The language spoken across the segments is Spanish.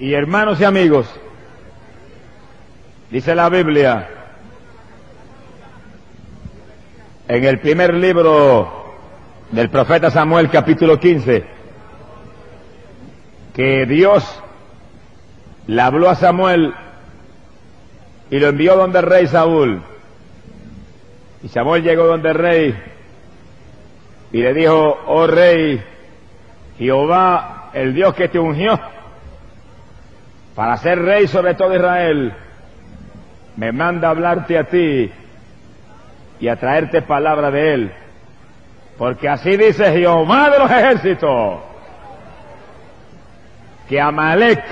Y hermanos y amigos, dice la Biblia, en el primer libro del profeta Samuel capítulo 15, que Dios le habló a Samuel y lo envió donde el rey Saúl. Y Samuel llegó donde el rey y le dijo, oh rey, Jehová, el Dios que te ungió, para ser rey sobre todo Israel, me manda hablarte a ti y a traerte palabra de él. Porque así dice Jehová de los ejércitos, que Amalek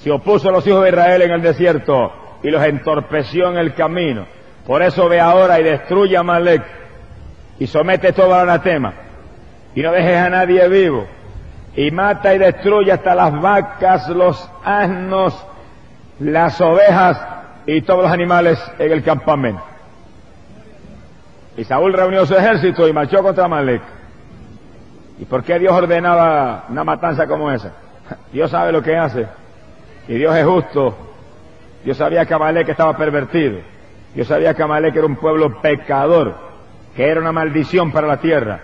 se opuso a los hijos de Israel en el desierto y los entorpeció en el camino. Por eso ve ahora y destruye a Amalek y somete todo al anatema y no dejes a nadie vivo y mata y destruye hasta las vacas, los asnos, las ovejas y todos los animales en el campamento. Y Saúl reunió su ejército y marchó contra Amalek. ¿Y por qué Dios ordenaba una matanza como esa? Dios sabe lo que hace. Y Dios es justo. Dios sabía que Amalek estaba pervertido. Dios sabía que Amalek era un pueblo pecador, que era una maldición para la tierra.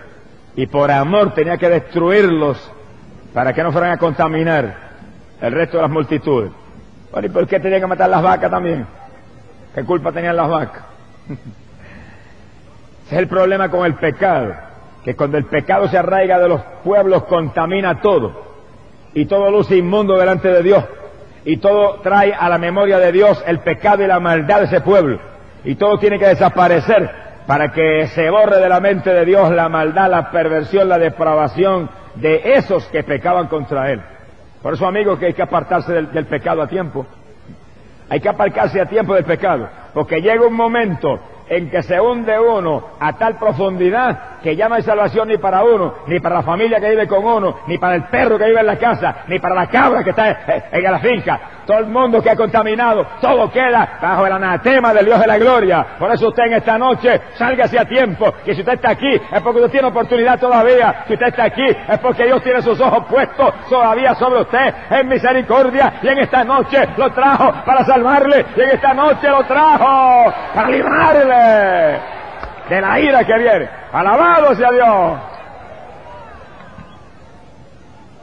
Y por amor tenía que destruirlos para que no fueran a contaminar el resto de las multitudes. Bueno, ¿y por qué tenían que matar las vacas también? ¿Qué culpa tenían las vacas? Ese es el problema con el pecado, que cuando el pecado se arraiga de los pueblos contamina todo, y todo luce inmundo delante de Dios, y todo trae a la memoria de Dios el pecado y la maldad de ese pueblo, y todo tiene que desaparecer para que se borre de la mente de Dios la maldad, la perversión, la depravación, de esos que pecaban contra él. Por eso, amigos, que hay que apartarse del, pecado a tiempo. Hay que apartarse a tiempo del pecado, porque llega un momento en que se hunde uno a tal profundidad que ya no hay salvación ni para uno, ni para la familia que vive con uno, ni para el perro que vive en la casa, ni para la cabra que está en la finca. Todo el mundo que ha contaminado, todo queda bajo el anatema del Dios de la gloria. Por eso usted en esta noche salga hacia tiempo. Y si usted está aquí es porque usted tiene oportunidad todavía. Si usted está aquí es porque Dios tiene sus ojos puestos todavía sobre usted en misericordia. Y en esta noche lo trajo para salvarle. Y en esta noche lo trajo para librarle de la ira que viene. Alabado sea Dios.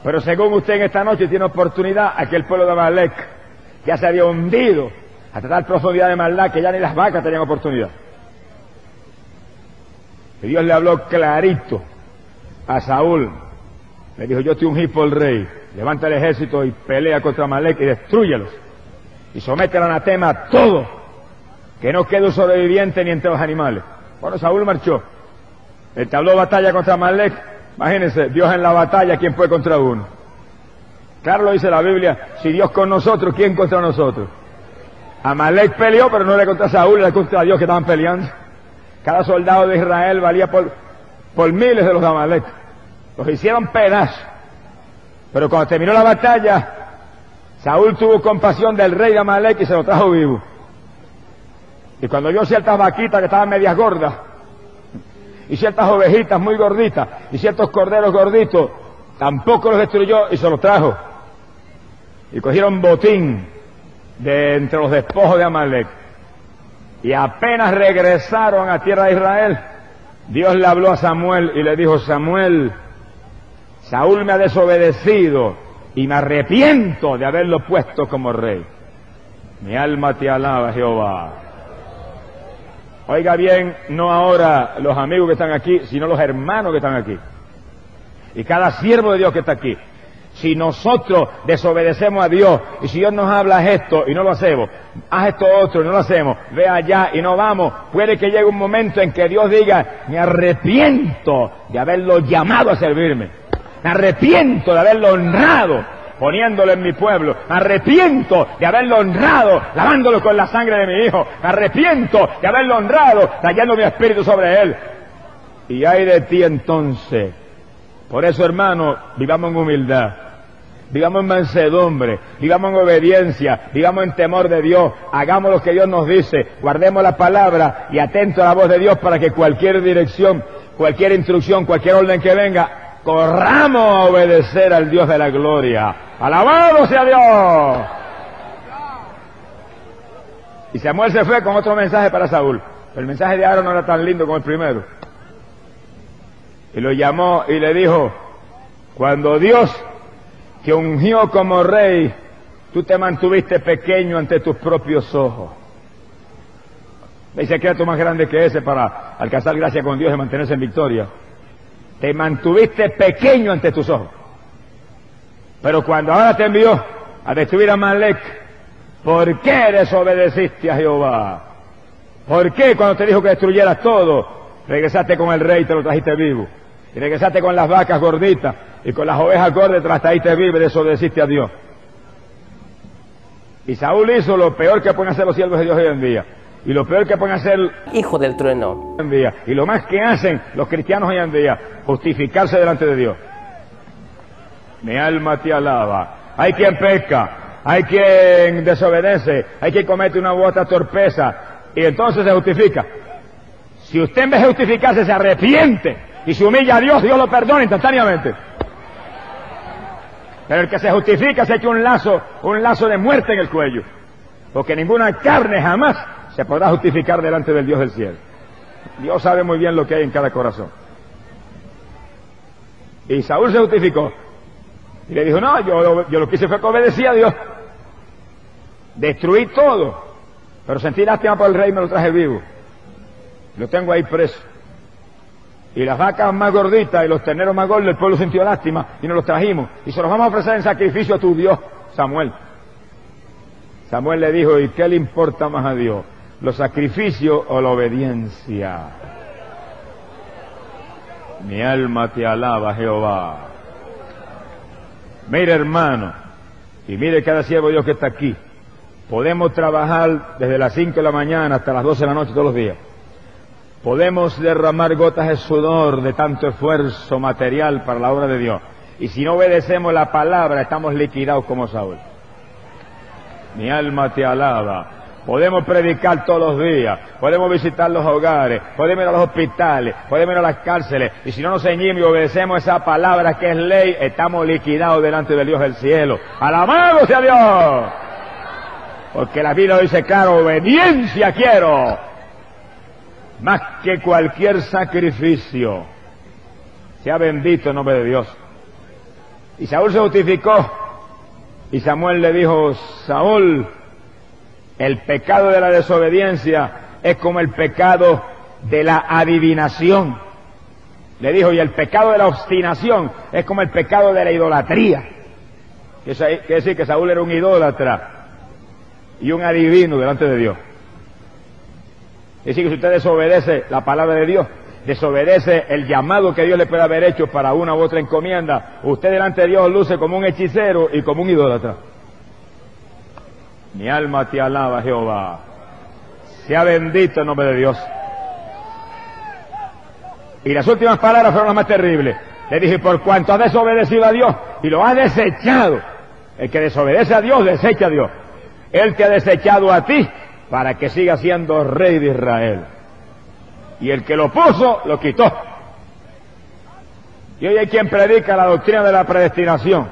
Pero según usted en esta noche tiene oportunidad, aquel pueblo de Amalek ya se había hundido hasta tal profundidad de maldad que ya ni las vacas tenían oportunidad. Y Dios le habló clarito a Saúl. Le dijo, yo te ungí por el rey. Levanta el ejército y pelea contra Amalek y destruyelos. Y somete al anatema a todo. Que no quede un sobreviviente ni entre los animales. Bueno, Saúl marchó. Entabló batalla contra Amalek. Imagínense, Dios en la batalla, ¿quién fue contra uno? Claro lo dice la Biblia, si Dios con nosotros, ¿quién contra nosotros? Amalek peleó, pero no era contra Saúl, era contra Dios que estaban peleando. Cada soldado de Israel valía por, por miles de los Amalek. Los hicieron pedazos. Pero cuando terminó la batalla, Saúl tuvo compasión del rey de Amalek y se lo trajo vivo. Y cuando vio ciertas vaquitas que estaban medias gordas, y ciertas ovejitas muy gorditas, y ciertos corderos gorditos, tampoco los destruyó y se los trajo. Y cogieron botín de entre los despojos de Amalek. Y apenas regresaron a tierra de Israel, Dios le habló a Samuel y le dijo, Samuel, Saúl me ha desobedecido y me arrepiento de haberlo puesto como rey. Mi alma te alaba, Jehová. Oiga bien, no ahora los amigos que están aquí, sino los hermanos que están aquí. Y cada siervo de Dios que está aquí. Si nosotros desobedecemos a Dios y si Dios nos habla esto y no lo hacemos, haz esto otro y no lo hacemos, ve allá y no vamos, puede que llegue un momento en que Dios diga, me arrepiento de haberlo llamado a servirme, me arrepiento de haberlo honrado poniéndolo en mi pueblo. Me arrepiento de haberlo honrado, lavándolo con la sangre de mi hijo. Me arrepiento de haberlo honrado, trayendo mi espíritu sobre él. Y hay de ti entonces. Por eso, hermano, vivamos en humildad. Vivamos en mansedumbre, vivamos en obediencia, vivamos en temor de Dios, hagamos lo que Dios nos dice, guardemos la palabra y atento a la voz de Dios para que cualquier dirección, cualquier instrucción, cualquier orden que venga, corramos a obedecer al Dios de la gloria. Alabado sea Dios. Y Samuel se fue con otro mensaje para Saúl. El mensaje de Aaron no era tan lindo como el primero. Y lo llamó y le dijo, cuando Dios te ungió como rey, tú te mantuviste pequeño ante tus propios ojos. Hay secreto más grande que ese para alcanzar gracia con Dios y mantenerse en victoria. Te mantuviste pequeño ante tus ojos. Pero cuando ahora te envió a destruir a Malek, ¿por qué desobedeciste a Jehová? ¿Por qué cuando te dijo que destruyeras todo, regresaste con el rey y te lo trajiste vivo? Y regresaste con las vacas gorditas y con las ovejas gordas te las trajiste vivo y desobedeciste a Dios. Y Saúl hizo lo peor que pueden hacer los siervos de Dios hoy en día. Y lo peor que pueden hacer hijo del trueno hoy en día. Y lo más que hacen los cristianos hoy en día, justificarse delante de Dios. Mi alma te alaba. Hay quien peca, hay quien desobedece, hay quien comete una u otra torpeza y entonces se justifica. Si usted en vez de justificarse se arrepiente y se humilla a Dios, Dios lo perdona instantáneamente. Pero el que se justifica se echa un lazo, un lazo de muerte en el cuello. Porque ninguna carne jamás se podrá justificar delante del Dios del cielo. Dios sabe muy bien lo que hay en cada corazón. Y Saúl se justificó. Y le dijo, no, yo, lo- que hice fue que obedecí a Dios. Destruí todo. Pero sentí lástima por el rey y me lo traje vivo. Lo tengo ahí preso. Y las vacas más gorditas y los terneros más gordos, el pueblo sintió lástima y nos los trajimos. Y se los vamos a ofrecer en sacrificio a tu Dios, Samuel. Samuel le dijo, ¿y qué le importa más a Dios? ¿Los sacrificios o la obediencia? Mi alma te alaba, Jehová. Mire, hermano, y mire cada siervo Dios que está aquí. Podemos trabajar desde las 5 de la mañana hasta las 12 de la noche todos los días. Podemos derramar gotas de sudor de tanto esfuerzo material para la obra de Dios. Y si no obedecemos la palabra, estamos liquidados como Saúl. Mi alma te alaba. Podemos predicar todos los días, podemos visitar los hogares, podemos ir a los hospitales, podemos ir a las cárceles. Y si no nos ceñimos y obedecemos esa palabra que es ley, estamos liquidados delante del Dios del cielo. Alabado sea Dios. Porque la Biblia dice claro, obediencia quiero. Más que cualquier sacrificio. Sea bendito el nombre de Dios. Y Saúl se justificó. Y Samuel le dijo, Saúl, el pecado de la desobediencia es como el pecado de la adivinación. Le dijo, y el pecado de la obstinación es como el pecado de la idolatría. Quiere decir que Saúl era un idólatra y un adivino delante de Dios. Es decir, que si usted desobedece la palabra de Dios, desobedece el llamado que Dios le puede haber hecho para una u otra encomienda, usted delante de Dios luce como un hechicero y como un idólatra. Mi alma te alaba, Jehová. Sea bendito el nombre de Dios. Y las últimas palabras fueron las más terribles. Le dije, por cuanto has desobedecido a Dios y lo has desechado, el que desobedece a Dios, desecha a Dios. Él te ha desechado a ti para que siga siendo rey de Israel. Y el que lo puso, lo quitó. Y hoy hay quien predica la doctrina de la predestinación.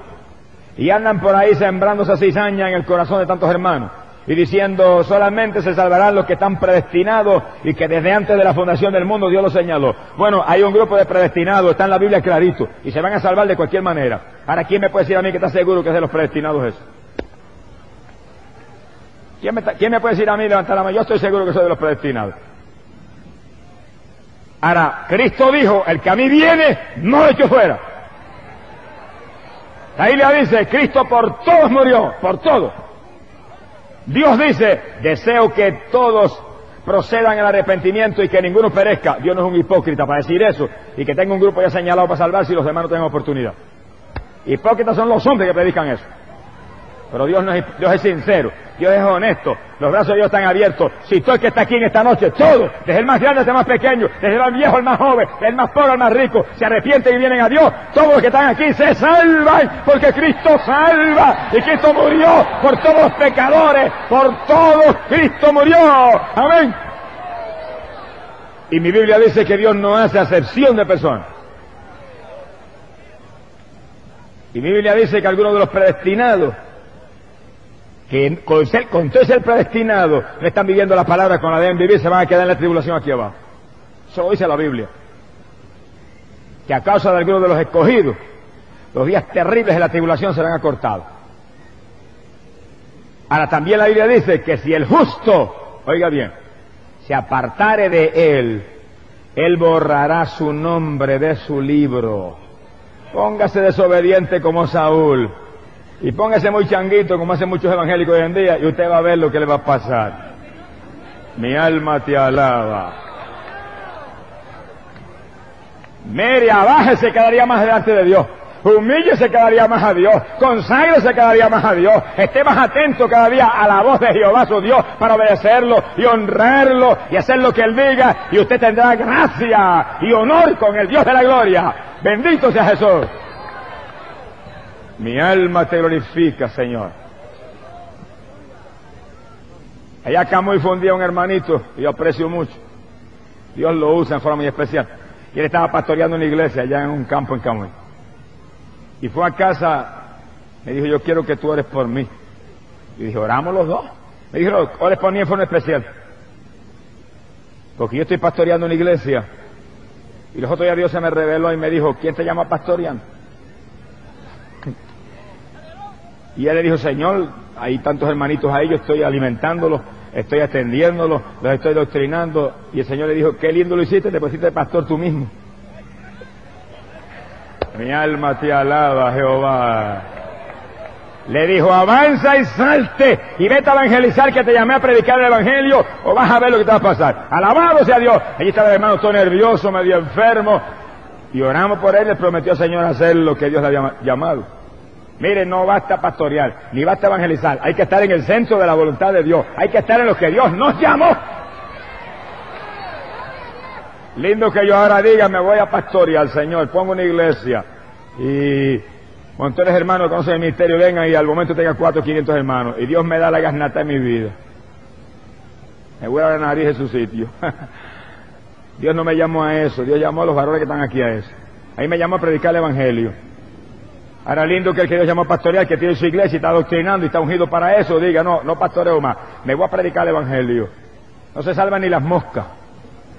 Y andan por ahí sembrando esa cizaña en el corazón de tantos hermanos. Y diciendo, solamente se salvarán los que están predestinados y que desde antes de la fundación del mundo Dios lo señaló. Bueno, hay un grupo de predestinados, está en la Biblia clarito, y se van a salvar de cualquier manera. Ahora, ¿quién me puede decir a mí que está seguro que es de los predestinados eso? ¿Quién me, puede decir a mí levantar la mano? Yo estoy seguro que soy de los predestinados. Ahora, Cristo dijo, el que a mí viene, no lo echo fuera. La Biblia dice, Cristo por todos murió, por todos. Dios dice, deseo que todos procedan al arrepentimiento y que ninguno perezca. Dios no es un hipócrita para decir eso y que tenga un grupo ya señalado para salvarse y los demás no tengan oportunidad. Hipócritas son los hombres que predican eso. Pero Dios, no es, Dios es sincero, Dios es honesto, los brazos de Dios están abiertos. Si todo el que está aquí en esta noche, todo, desde el más grande hasta el más pequeño, desde el más viejo al más joven, del más pobre al más rico, se arrepienten y vienen a Dios, todos los que están aquí se salvan porque Cristo salva y Cristo murió por todos los pecadores, por todos Cristo murió. Amén. Y mi Biblia dice que Dios no hace acepción de personas. Y mi Biblia dice que algunos de los predestinados, que con, ser, con todo ser predestinado, no están viviendo la palabra con la deben vivir, se van a quedar en la tribulación aquí abajo. Eso lo dice la Biblia. Que a causa de algunos de los escogidos, los días terribles de la tribulación serán acortados. Ahora también la Biblia dice que si el justo, oiga bien, se apartare de él, él borrará su nombre de su libro. Póngase desobediente como Saúl. Y póngase muy changuito como hacen muchos evangélicos hoy en día y usted va a ver lo que le va a pasar. Mi alma te alaba. Mire, abajo se quedaría más delante de Dios. Humille se quedaría más a Dios. Consagre se quedaría más a Dios. Esté más atento cada día a la voz de Jehová su Dios para obedecerlo y honrarlo y hacer lo que Él diga. Y usted tendrá gracia y honor con el Dios de la gloria. Bendito sea Jesús. Mi alma te glorifica, Señor. Allá Camuy fue un día un hermanito, y yo aprecio mucho. Dios lo usa en forma muy especial. Y él estaba pastoreando una iglesia allá en un campo en Camuy. Y fue a casa, me dijo, yo quiero que tú ores por mí. Y dije, oramos los dos. Me dijo, ores por mí en forma especial. Porque yo estoy pastoreando una iglesia. Y los otros días Dios se me reveló y me dijo, ¿quién te llama pastoreando? Y él le dijo, Señor, hay tantos hermanitos ahí, yo estoy alimentándolos, estoy atendiéndolos, los estoy doctrinando. Y el Señor le dijo, qué lindo lo hiciste, te pusiste pastor tú mismo. Mi alma te alaba, Jehová. Le dijo, avanza y salte y vete a evangelizar que te llamé a predicar el evangelio o vas a ver lo que te va a pasar. Alabado sea Dios. Allí estaba el hermano todo nervioso, medio enfermo. Y oramos por él, le prometió al Señor hacer lo que Dios le había llamado. Mire, no basta pastorear, ni basta evangelizar. Hay que estar en el centro de la voluntad de Dios. Hay que estar en lo que Dios nos llamó. Lindo que yo ahora diga, me voy a pastorear, Señor, pongo una iglesia. Y cuando tú eres hermano, conoces el ministerio, vengan y al momento tenga cuatro quinientos hermanos. Y Dios me da la gasnata en mi vida. Me voy a la nariz de su sitio. Dios no me llamó a eso, Dios llamó a los varones que están aquí a eso. Ahí me llamó a predicar el Evangelio. Ahora lindo que el que Dios llamó a pastorear, que tiene su iglesia y está doctrinando y está ungido para eso, diga, no, no pastoreo más, me voy a predicar el Evangelio. No se salvan ni las moscas.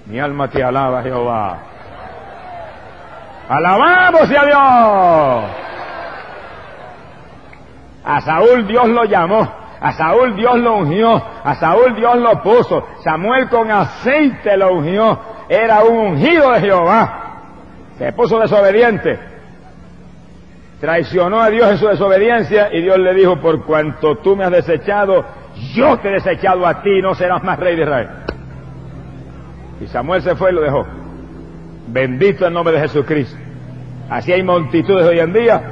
Mi alma te alaba, Jehová. Alabamos a Dios. A Saúl Dios lo llamó. A Saúl Dios lo ungió. A Saúl Dios lo puso. Samuel con aceite lo ungió. Era un ungido de Jehová. Se puso desobediente. Traicionó a Dios en su desobediencia y Dios le dijo, por cuanto tú me has desechado, yo te he desechado a ti, no serás más rey de Israel. Y Samuel se fue y lo dejó. Bendito el nombre de Jesucristo. Así hay multitudes hoy en día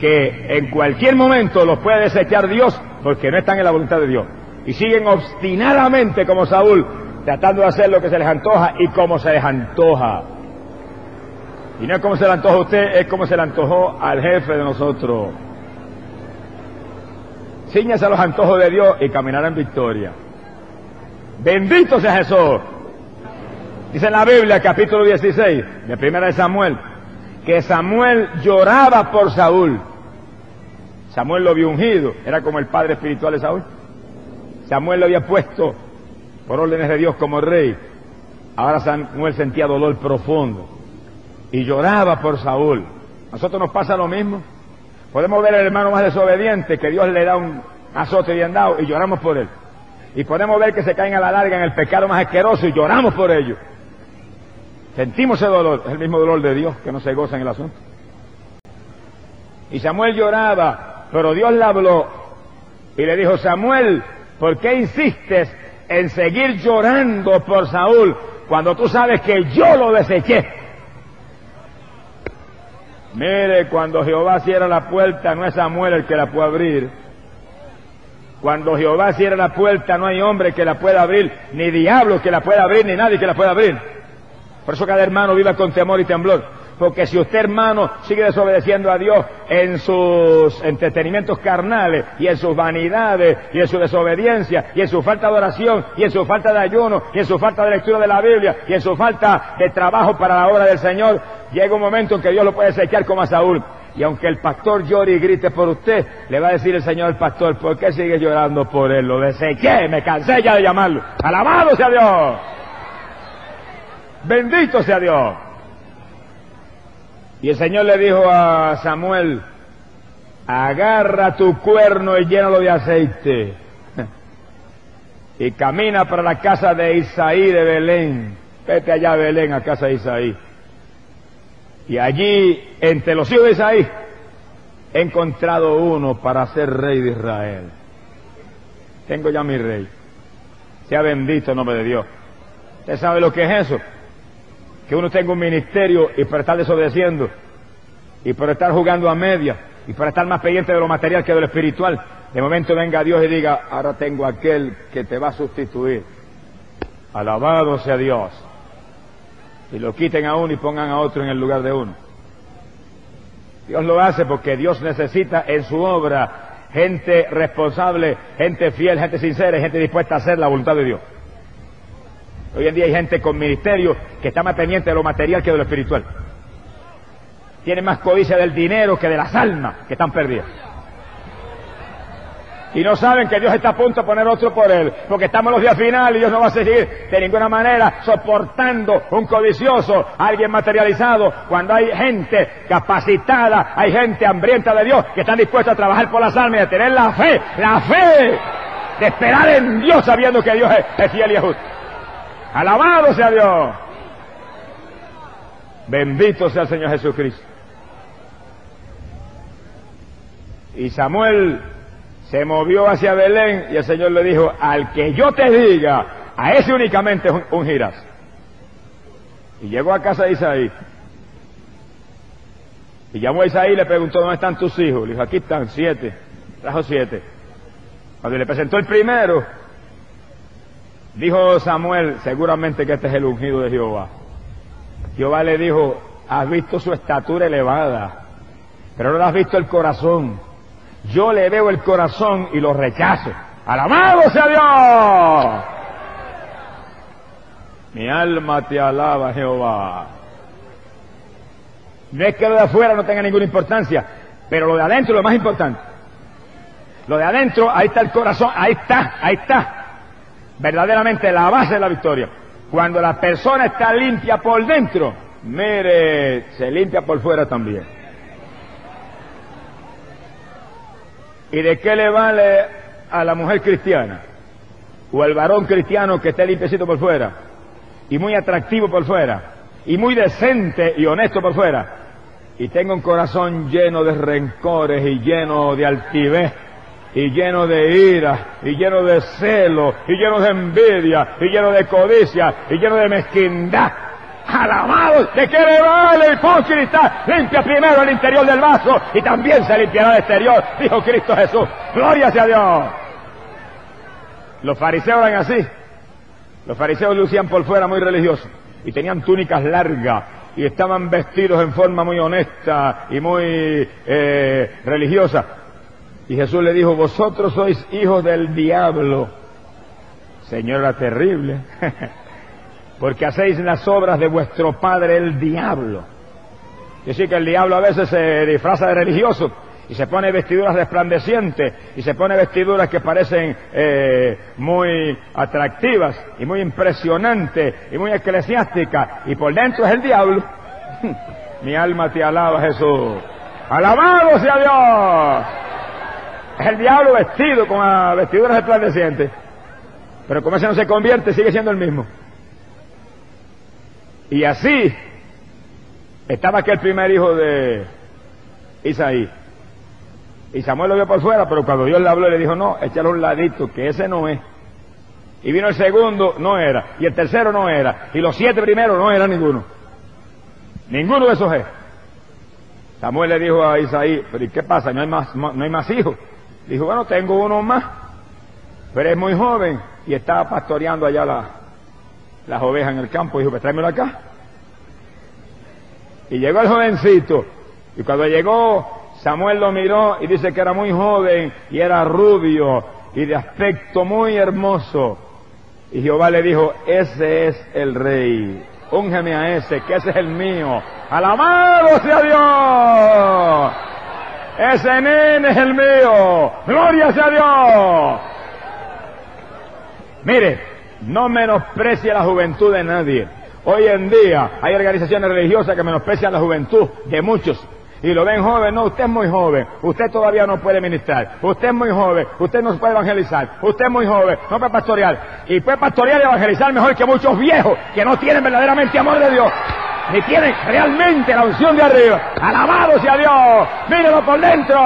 que en cualquier momento los puede desechar Dios porque no están en la voluntad de Dios. Y siguen obstinadamente como Saúl, tratando de hacer lo que se les antoja y como se les antoja. Y no es como se le antoja a usted, es como se le antojó al jefe de nosotros. Cíñase a los antojos de Dios y caminará en victoria. Bendito sea Jesús. Dice en la Biblia, capítulo 16, de primera de Samuel, que Samuel lloraba por Saúl. Samuel lo vio ungido, era como el padre espiritual de Saúl. Samuel lo había puesto por órdenes de Dios como rey. Ahora Samuel sentía dolor profundo y lloraba por Saúl. A nosotros nos pasa lo mismo. Podemos ver al hermano más desobediente que Dios le da un azote bien dado y lloramos por él. Y podemos ver que se caen a la larga en el pecado más asqueroso y lloramos por ello. Sentimos ese dolor, es el mismo dolor de Dios que no se goza en el asunto. Y Samuel lloraba, pero Dios le habló y le dijo, Samuel, ¿por qué insistes en seguir llorando por Saúl cuando tú sabes que yo lo deseché? Mire, cuando Jehová cierra la puerta, no es Samuel el que la puede abrir. Cuando Jehová cierra la puerta, no hay hombre que la pueda abrir, ni diablo que la pueda abrir, ni nadie que la pueda abrir. Por eso cada hermano viva con temor y temblor. Porque si usted, hermano, sigue desobedeciendo a Dios en sus entretenimientos carnales y en sus vanidades y en su desobediencia y en su falta de oración y en su falta de ayuno y en su falta de lectura de la Biblia y en su falta de trabajo para la obra del Señor, llega un momento en que Dios lo puede secar como a Saúl. Y aunque el pastor llore y grite por usted, le va a decir el Señor al pastor, ¿por qué sigue llorando por él? Lo deseché, me cansé ya de llamarlo. Alabado sea Dios. Bendito sea Dios. Y el Señor le dijo a Samuel, agarra tu cuerno y llénalo de aceite. Y camina para la casa de Isaí de Belén. Vete allá a Belén, a casa de Isaí. Y allí, entre los hijos de Isaí, he encontrado uno para ser rey de Israel. Tengo ya mi rey. Sea bendito el nombre de Dios. ¿Usted sabe lo que es eso? Que uno tenga un ministerio y por estar desobedeciendo, y por estar jugando a media, y por estar más pendiente de lo material que de lo espiritual, de momento venga Dios y diga, ahora tengo aquel que te va a sustituir. Alabado sea Dios. Y lo quiten a uno y pongan a otro en el lugar de uno. Dios lo hace porque Dios necesita en su obra gente responsable, gente fiel, gente sincera, gente dispuesta a hacer la voluntad de Dios. Hoy en día hay gente con ministerio que está más pendiente de lo material que de lo espiritual. Tiene más codicia del dinero que de las almas que están perdidas y no saben que Dios está a punto de poner otro por él, porque estamos los días finales y Dios no va a seguir de ninguna manera soportando un codicioso, alguien materializado, cuando hay gente capacitada, hay gente hambrienta de Dios que están dispuestos a trabajar por las almas y a tener la fe, la fe de esperar en Dios sabiendo que Dios es, fiel y justo. Alabado sea Dios. Bendito sea el Señor Jesucristo. Y Samuel se movió hacia Belén y el Señor le dijo, al que yo te diga, a ese únicamente ungirás. Y llegó a casa de Isaí. Y llamó a Isaí y le preguntó, ¿dónde están tus hijos? Le dijo, aquí están, siete. Trajo siete. Cuando le presentó el primero, dijo Samuel, seguramente que este es el ungido de Jehová. Jehová le dijo, has visto su estatura elevada, pero no has visto el corazón yo le veo el corazón y lo rechazo. ¡Alabado sea Dios! Mi alma te alaba, Jehová. No es que lo de afuera no tenga ninguna importancia, pero lo de adentro es lo más importante. Lo de adentro, ahí está el corazón, ahí está, ahí está. Verdaderamente la base de la victoria. Cuando la persona está limpia por dentro, mire, se limpia por fuera también. ¿Y de qué le vale a la mujer cristiana? O al varón cristiano que esté limpiecito por fuera, y muy atractivo por fuera, y muy decente y honesto por fuera, y tenga un corazón lleno de rencores y lleno de altivez, y lleno de ira, y lleno de celo, y lleno de envidia, y lleno de codicia, y lleno de mezquindad, Alabado, ¿de qué le vale el hipócrita? Limpia primero el interior del vaso y también se limpiará el exterior, dijo Cristo Jesús. Gloria sea Dios. Los fariseos eran así. Los fariseos lucían por fuera muy religiosos y tenían túnicas largas y estaban vestidos en forma muy honesta y muy eh, religiosa. Y Jesús le dijo, vosotros sois hijos del diablo. Señor, era terrible. porque hacéis las obras de vuestro padre el diablo. Es decir, que el diablo a veces se disfraza de religioso y se pone vestiduras resplandecientes y se pone vestiduras que parecen eh, muy atractivas y muy impresionantes y muy eclesiásticas y por dentro es el diablo. Mi alma te alaba Jesús. Alabado sea Dios. Es el diablo vestido con vestiduras resplandecientes. Pero como ese no se convierte, sigue siendo el mismo. Y así estaba aquel primer hijo de Isaí. Y Samuel lo vio por fuera, pero cuando Dios le habló le dijo, no, échale un ladito, que ese no es. Y vino el segundo, no era. Y el tercero no era. Y los siete primeros no era ninguno. Ninguno de esos es. Samuel le dijo a Isaí, pero ¿y qué pasa? No hay más, no hay más hijos. Dijo, bueno, tengo uno más, pero es muy joven y estaba pastoreando allá la, las ovejas en el campo. Dijo, pues tráemelo acá. Y llegó el jovencito. Y cuando llegó, Samuel lo miró y dice que era muy joven y era rubio y de aspecto muy hermoso. Y Jehová le dijo, ese es el rey. úngeme a ese, que ese es el mío. Alabado sea Dios. Ese nene es el mío. Gloria sea Dios. Mire, no menosprecie la juventud de nadie. Hoy en día hay organizaciones religiosas que menosprecian la juventud de muchos y lo ven joven, no, usted es muy joven, usted todavía no puede ministrar, usted es muy joven, usted no puede evangelizar, usted es muy joven, no puede pastorear, y puede pastorear y evangelizar mejor que muchos viejos que no tienen verdaderamente amor de Dios ni tienen realmente la unción de arriba. Alabado sea Dios. Mírelo por dentro.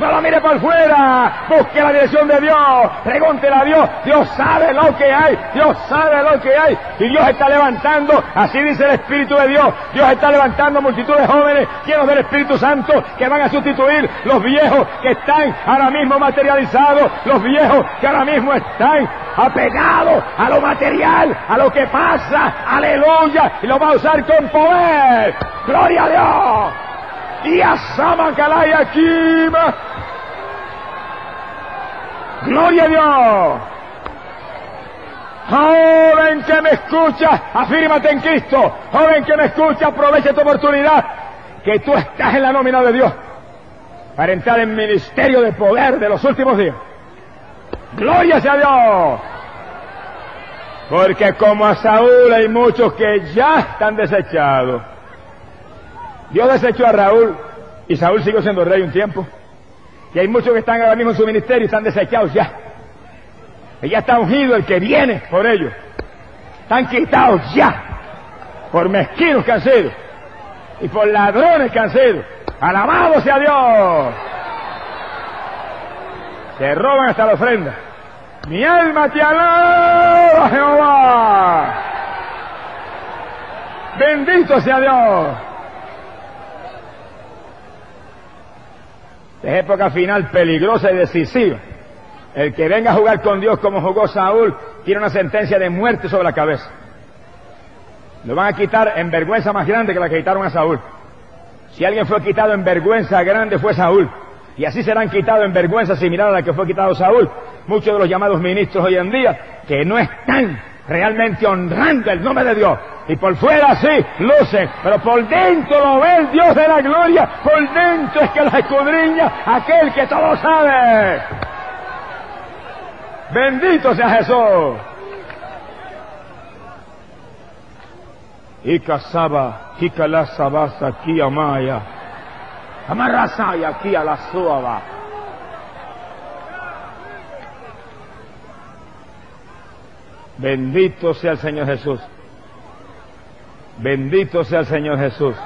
No lo mire por fuera. Busque la dirección de Dios. Pregúntele a Dios. Dios sabe lo que hay. Dios sabe lo que hay. Y Dios está levantando. Así dice el Espíritu de Dios. Dios está levantando multitud de jóvenes llenos del Espíritu Santo que van a sustituir los viejos que están ahora mismo materializados. Los viejos que ahora mismo están apegados a lo material, a lo que pasa. Aleluya. Y lo va a usar con poder Gloria a Dios. Y a Samakalaya Kima. Gloria a Dios. Joven que me escucha, afírmate en Cristo. Joven que me escucha, aprovecha tu oportunidad. Que tú estás en la nómina de Dios para entrar en ministerio de poder de los últimos días. Gloria a Dios. Porque como a Saúl hay muchos que ya están desechados. Dios desechó a Raúl y Saúl siguió siendo rey un tiempo. Y hay muchos que están ahora mismo en su ministerio y están desechados ya. Y ya está ungido el que viene por ellos. Están quitados ya. Por mezquinos que han sido. Y por ladrones que han sido. Alabado sea Dios. Se roban hasta la ofrenda. Mi alma te alaba, Jehová. Bendito sea Dios. Es época final peligrosa y decisiva. El que venga a jugar con Dios como jugó Saúl tiene una sentencia de muerte sobre la cabeza. Lo van a quitar en vergüenza más grande que la que quitaron a Saúl. Si alguien fue quitado en vergüenza grande fue Saúl. Y así serán quitados en vergüenza similar a la que fue quitado Saúl. Muchos de los llamados ministros hoy en día que no están realmente honrando el nombre de Dios. Y por fuera sí, lucen, pero por dentro lo ve el Dios de la gloria. Por dentro es que los escudriña aquel que todo sabe. Bendito sea Jesús. Y casaba, y aquí. Amarrasaya, aquí a la suaba. Bendito sea el Señor Jesús. Bendito sea el Señor Jesús.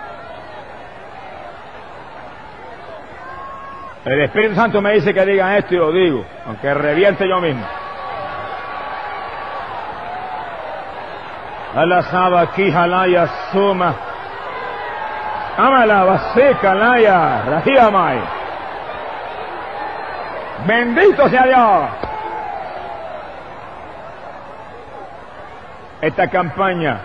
El Espíritu Santo me dice que digan esto y lo digo, aunque reviente yo mismo. Alasaba aquí, jalaya, suma. Amala, vaseca, laya, rajiamay. Bendito sea Dios. Esta campaña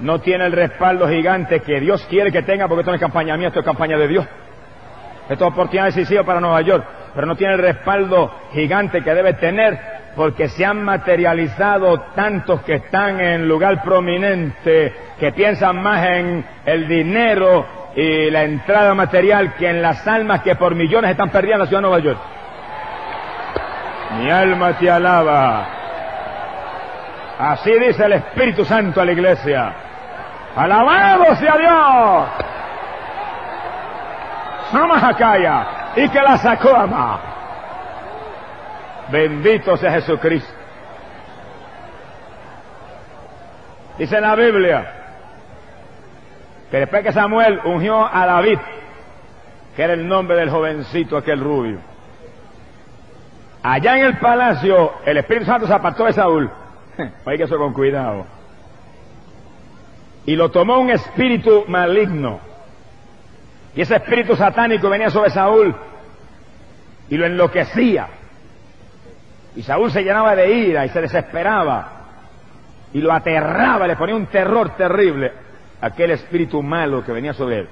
no tiene el respaldo gigante que Dios quiere que tenga, porque esto no es campaña mía, esto es campaña de Dios. Esto es oportunidad decisiva para Nueva York, pero no tiene el respaldo gigante que debe tener, porque se han materializado tantos que están en lugar prominente, que piensan más en el dinero y la entrada material que en las almas que por millones están perdidas en la ciudad de Nueva York. Mi alma te alaba. Así dice el Espíritu Santo a la iglesia. Alabado sea Dios. Samahakaya y que la sacó ama. Bendito sea Jesucristo. Dice la Biblia que después que Samuel ungió a David, que era el nombre del jovencito aquel rubio, allá en el palacio el Espíritu Santo se apartó de Saúl Oiga eso con cuidado. Y lo tomó un espíritu maligno. Y ese espíritu satánico venía sobre Saúl y lo enloquecía. Y Saúl se llenaba de ira y se desesperaba. Y lo aterraba, le ponía un terror terrible aquel espíritu malo que venía sobre él.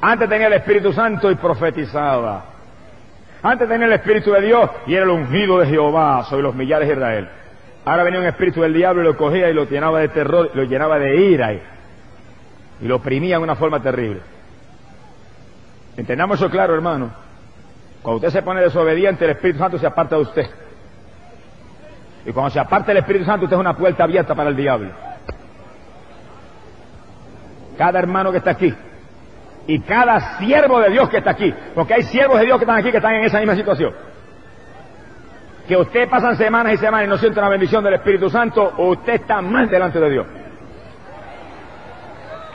Antes tenía el Espíritu Santo y profetizaba. Antes tenía el Espíritu de Dios y era el ungido de Jehová sobre los millares de Israel. Ahora venía un espíritu del diablo y lo cogía y lo llenaba de terror, lo llenaba de ira. y lo oprimían de una forma terrible. Entendamos eso claro, hermano. Cuando usted se pone desobediente, el Espíritu Santo se aparta de usted. Y cuando se aparta el Espíritu Santo, usted es una puerta abierta para el diablo. Cada hermano que está aquí y cada siervo de Dios que está aquí, porque hay siervos de Dios que están aquí que están en esa misma situación. Que usted pasan semanas y semanas y no siente la bendición del Espíritu Santo, usted está mal delante de Dios.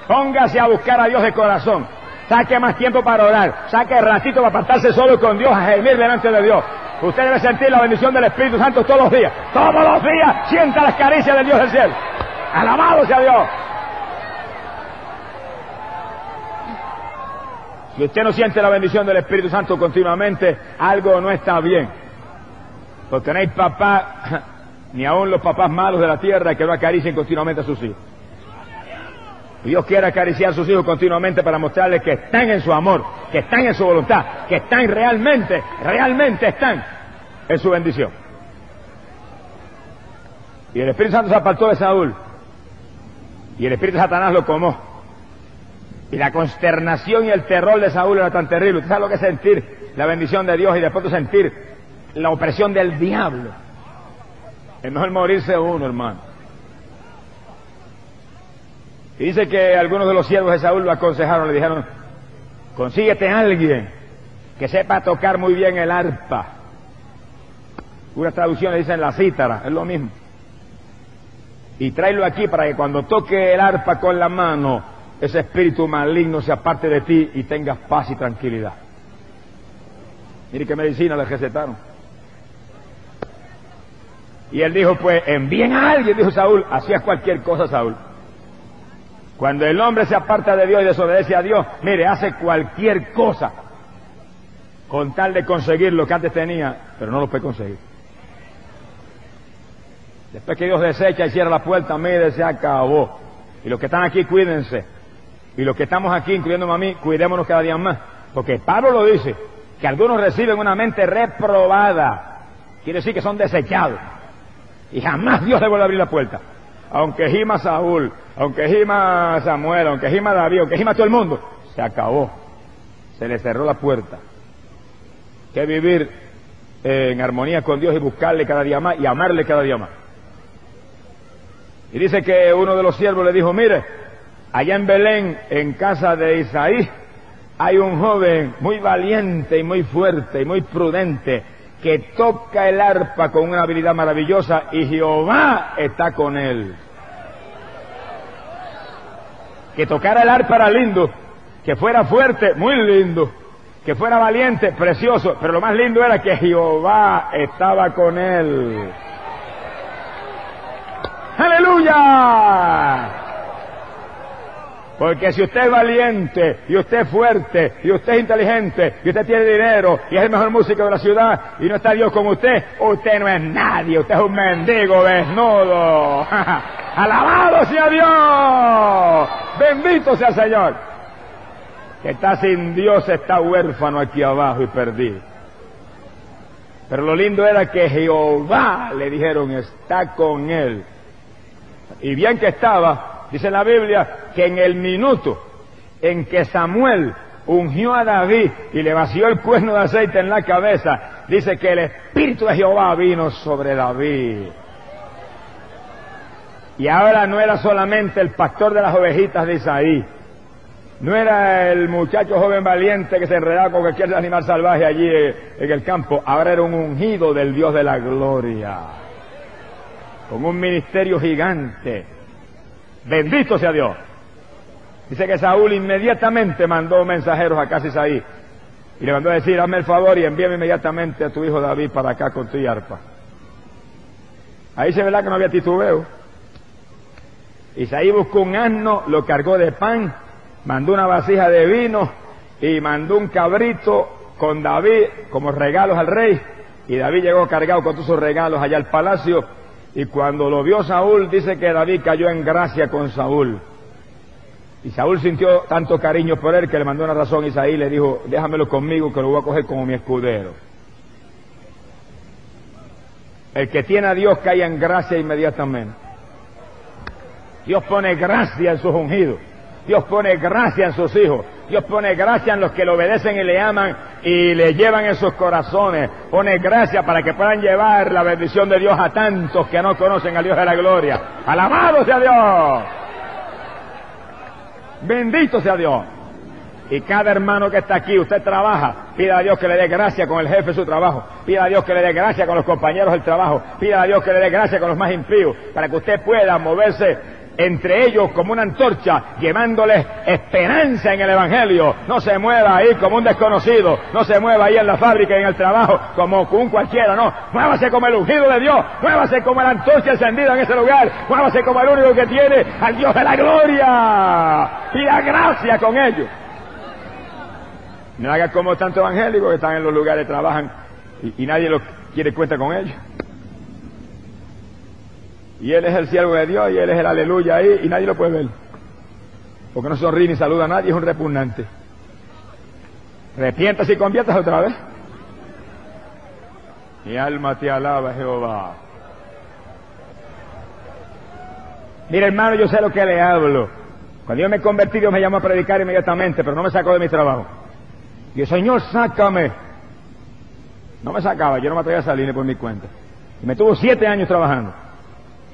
Póngase a buscar a Dios de corazón. Saque más tiempo para orar. Saque ratito para apartarse solo con Dios, a gemir delante de Dios. Usted debe sentir la bendición del Espíritu Santo todos los días. Todos los días sienta las caricias del Dios del cielo. Alabado sea Dios. Si usted no siente la bendición del Espíritu Santo continuamente, algo no está bien. Porque no hay papá, ni aún los papás malos de la tierra, que no acaricien continuamente a sus hijos. Dios quiere acariciar a sus hijos continuamente para mostrarles que están en su amor, que están en su voluntad, que están realmente, realmente están en su bendición. Y el Espíritu Santo se apartó de Saúl. Y el Espíritu de Satanás lo comó. Y la consternación y el terror de Saúl era tan terrible. ¿Usted sabe lo que es sentir la bendición de Dios y después de sentir la opresión del diablo? Es mejor morirse uno, hermano. Y dice que algunos de los siervos de Saúl lo aconsejaron, le dijeron, consíguete a alguien que sepa tocar muy bien el arpa. Unas traducciones dicen la cítara, es lo mismo. Y tráelo aquí para que cuando toque el arpa con la mano, ese espíritu maligno se aparte de ti y tengas paz y tranquilidad. Mire qué medicina le recetaron. Y él dijo, pues envíen a alguien, dijo Saúl, hacías cualquier cosa, Saúl. Cuando el hombre se aparta de Dios y desobedece a Dios, mire, hace cualquier cosa con tal de conseguir lo que antes tenía, pero no lo puede conseguir. Después que Dios desecha y cierra la puerta, mire, se acabó. Y los que están aquí, cuídense. Y los que estamos aquí, incluyéndome a mí, cuidémonos cada día más. Porque Pablo lo dice, que algunos reciben una mente reprobada. Quiere decir que son desechados. Y jamás Dios le vuelve a abrir la puerta. Aunque gima Saúl, aunque gima Samuel, aunque gima David, aunque gima todo el mundo, se acabó. Se le cerró la puerta. Que vivir en armonía con Dios y buscarle cada día más y amarle cada día más. Y dice que uno de los siervos le dijo, mire, allá en Belén, en casa de Isaí, hay un joven muy valiente y muy fuerte y muy prudente que toca el arpa con una habilidad maravillosa y Jehová está con él. Que tocara el arpa era lindo, que fuera fuerte, muy lindo, que fuera valiente, precioso, pero lo más lindo era que Jehová estaba con él. Aleluya. Porque si usted es valiente, y usted es fuerte, y usted es inteligente, y usted tiene dinero, y es el mejor músico de la ciudad, y no está Dios con usted, usted no es nadie, usted es un mendigo desnudo. Alabado sea Dios. Bendito sea el Señor. Que está sin Dios, está huérfano aquí abajo y perdido. Pero lo lindo era que Jehová, le dijeron, está con él. Y bien que estaba, Dice la Biblia que en el minuto en que Samuel ungió a David y le vació el cuerno de aceite en la cabeza, dice que el Espíritu de Jehová vino sobre David. Y ahora no era solamente el pastor de las ovejitas de Isaí, no era el muchacho joven valiente que se enredaba con cualquier animal salvaje allí en el campo, ahora era un ungido del Dios de la gloria, con un ministerio gigante Bendito sea Dios. Dice que Saúl inmediatamente mandó mensajeros a casa Isaí y le mandó a decir, hazme el favor y envíame inmediatamente a tu hijo David para acá con tu arpa. Ahí se verá que no había titubeo. Isaí buscó un asno, lo cargó de pan, mandó una vasija de vino y mandó un cabrito con David como regalos al rey. Y David llegó cargado con todos sus regalos allá al palacio y cuando lo vio Saúl, dice que David cayó en gracia con Saúl. Y Saúl sintió tanto cariño por él que le mandó una razón a Isaí y le dijo, déjamelo conmigo que lo voy a coger como mi escudero. El que tiene a Dios cae en gracia inmediatamente. Dios pone gracia en sus ungidos. Dios pone gracia en sus hijos. Dios pone gracia en los que le obedecen y le aman y le llevan en sus corazones. Pone gracia para que puedan llevar la bendición de Dios a tantos que no conocen al Dios de la gloria. Alabado sea Dios. Bendito sea Dios. Y cada hermano que está aquí, usted trabaja, pida a Dios que le dé gracia con el jefe de su trabajo, pida a Dios que le dé gracia con los compañeros del trabajo, pida a Dios que le dé gracia con los más impíos, para que usted pueda moverse entre ellos como una antorcha, llevándoles esperanza en el Evangelio. No se mueva ahí como un desconocido, no se mueva ahí en la fábrica en el trabajo como un cualquiera, no. Muévase como el ungido de Dios, muévase como la antorcha encendida en ese lugar, muévase como el único que tiene al Dios de la gloria. Y la gracia con ellos. No haga como tantos evangélicos que están en los lugares, trabajan y, y nadie los quiere cuenta con ellos. Y él es el siervo de Dios y él es el aleluya ahí y nadie lo puede ver. Porque no sonríe ni saluda a nadie, es un repugnante. Repiéntase y conviertas otra vez. Mi alma te alaba, Jehová. Mira, hermano, yo sé lo que le hablo. Cuando yo me convertí, Dios me llamó a predicar inmediatamente, pero no me sacó de mi trabajo. Y el Señor, sácame. No me sacaba, yo no me atrevía a salir ni por mi cuenta. Y me tuvo siete años trabajando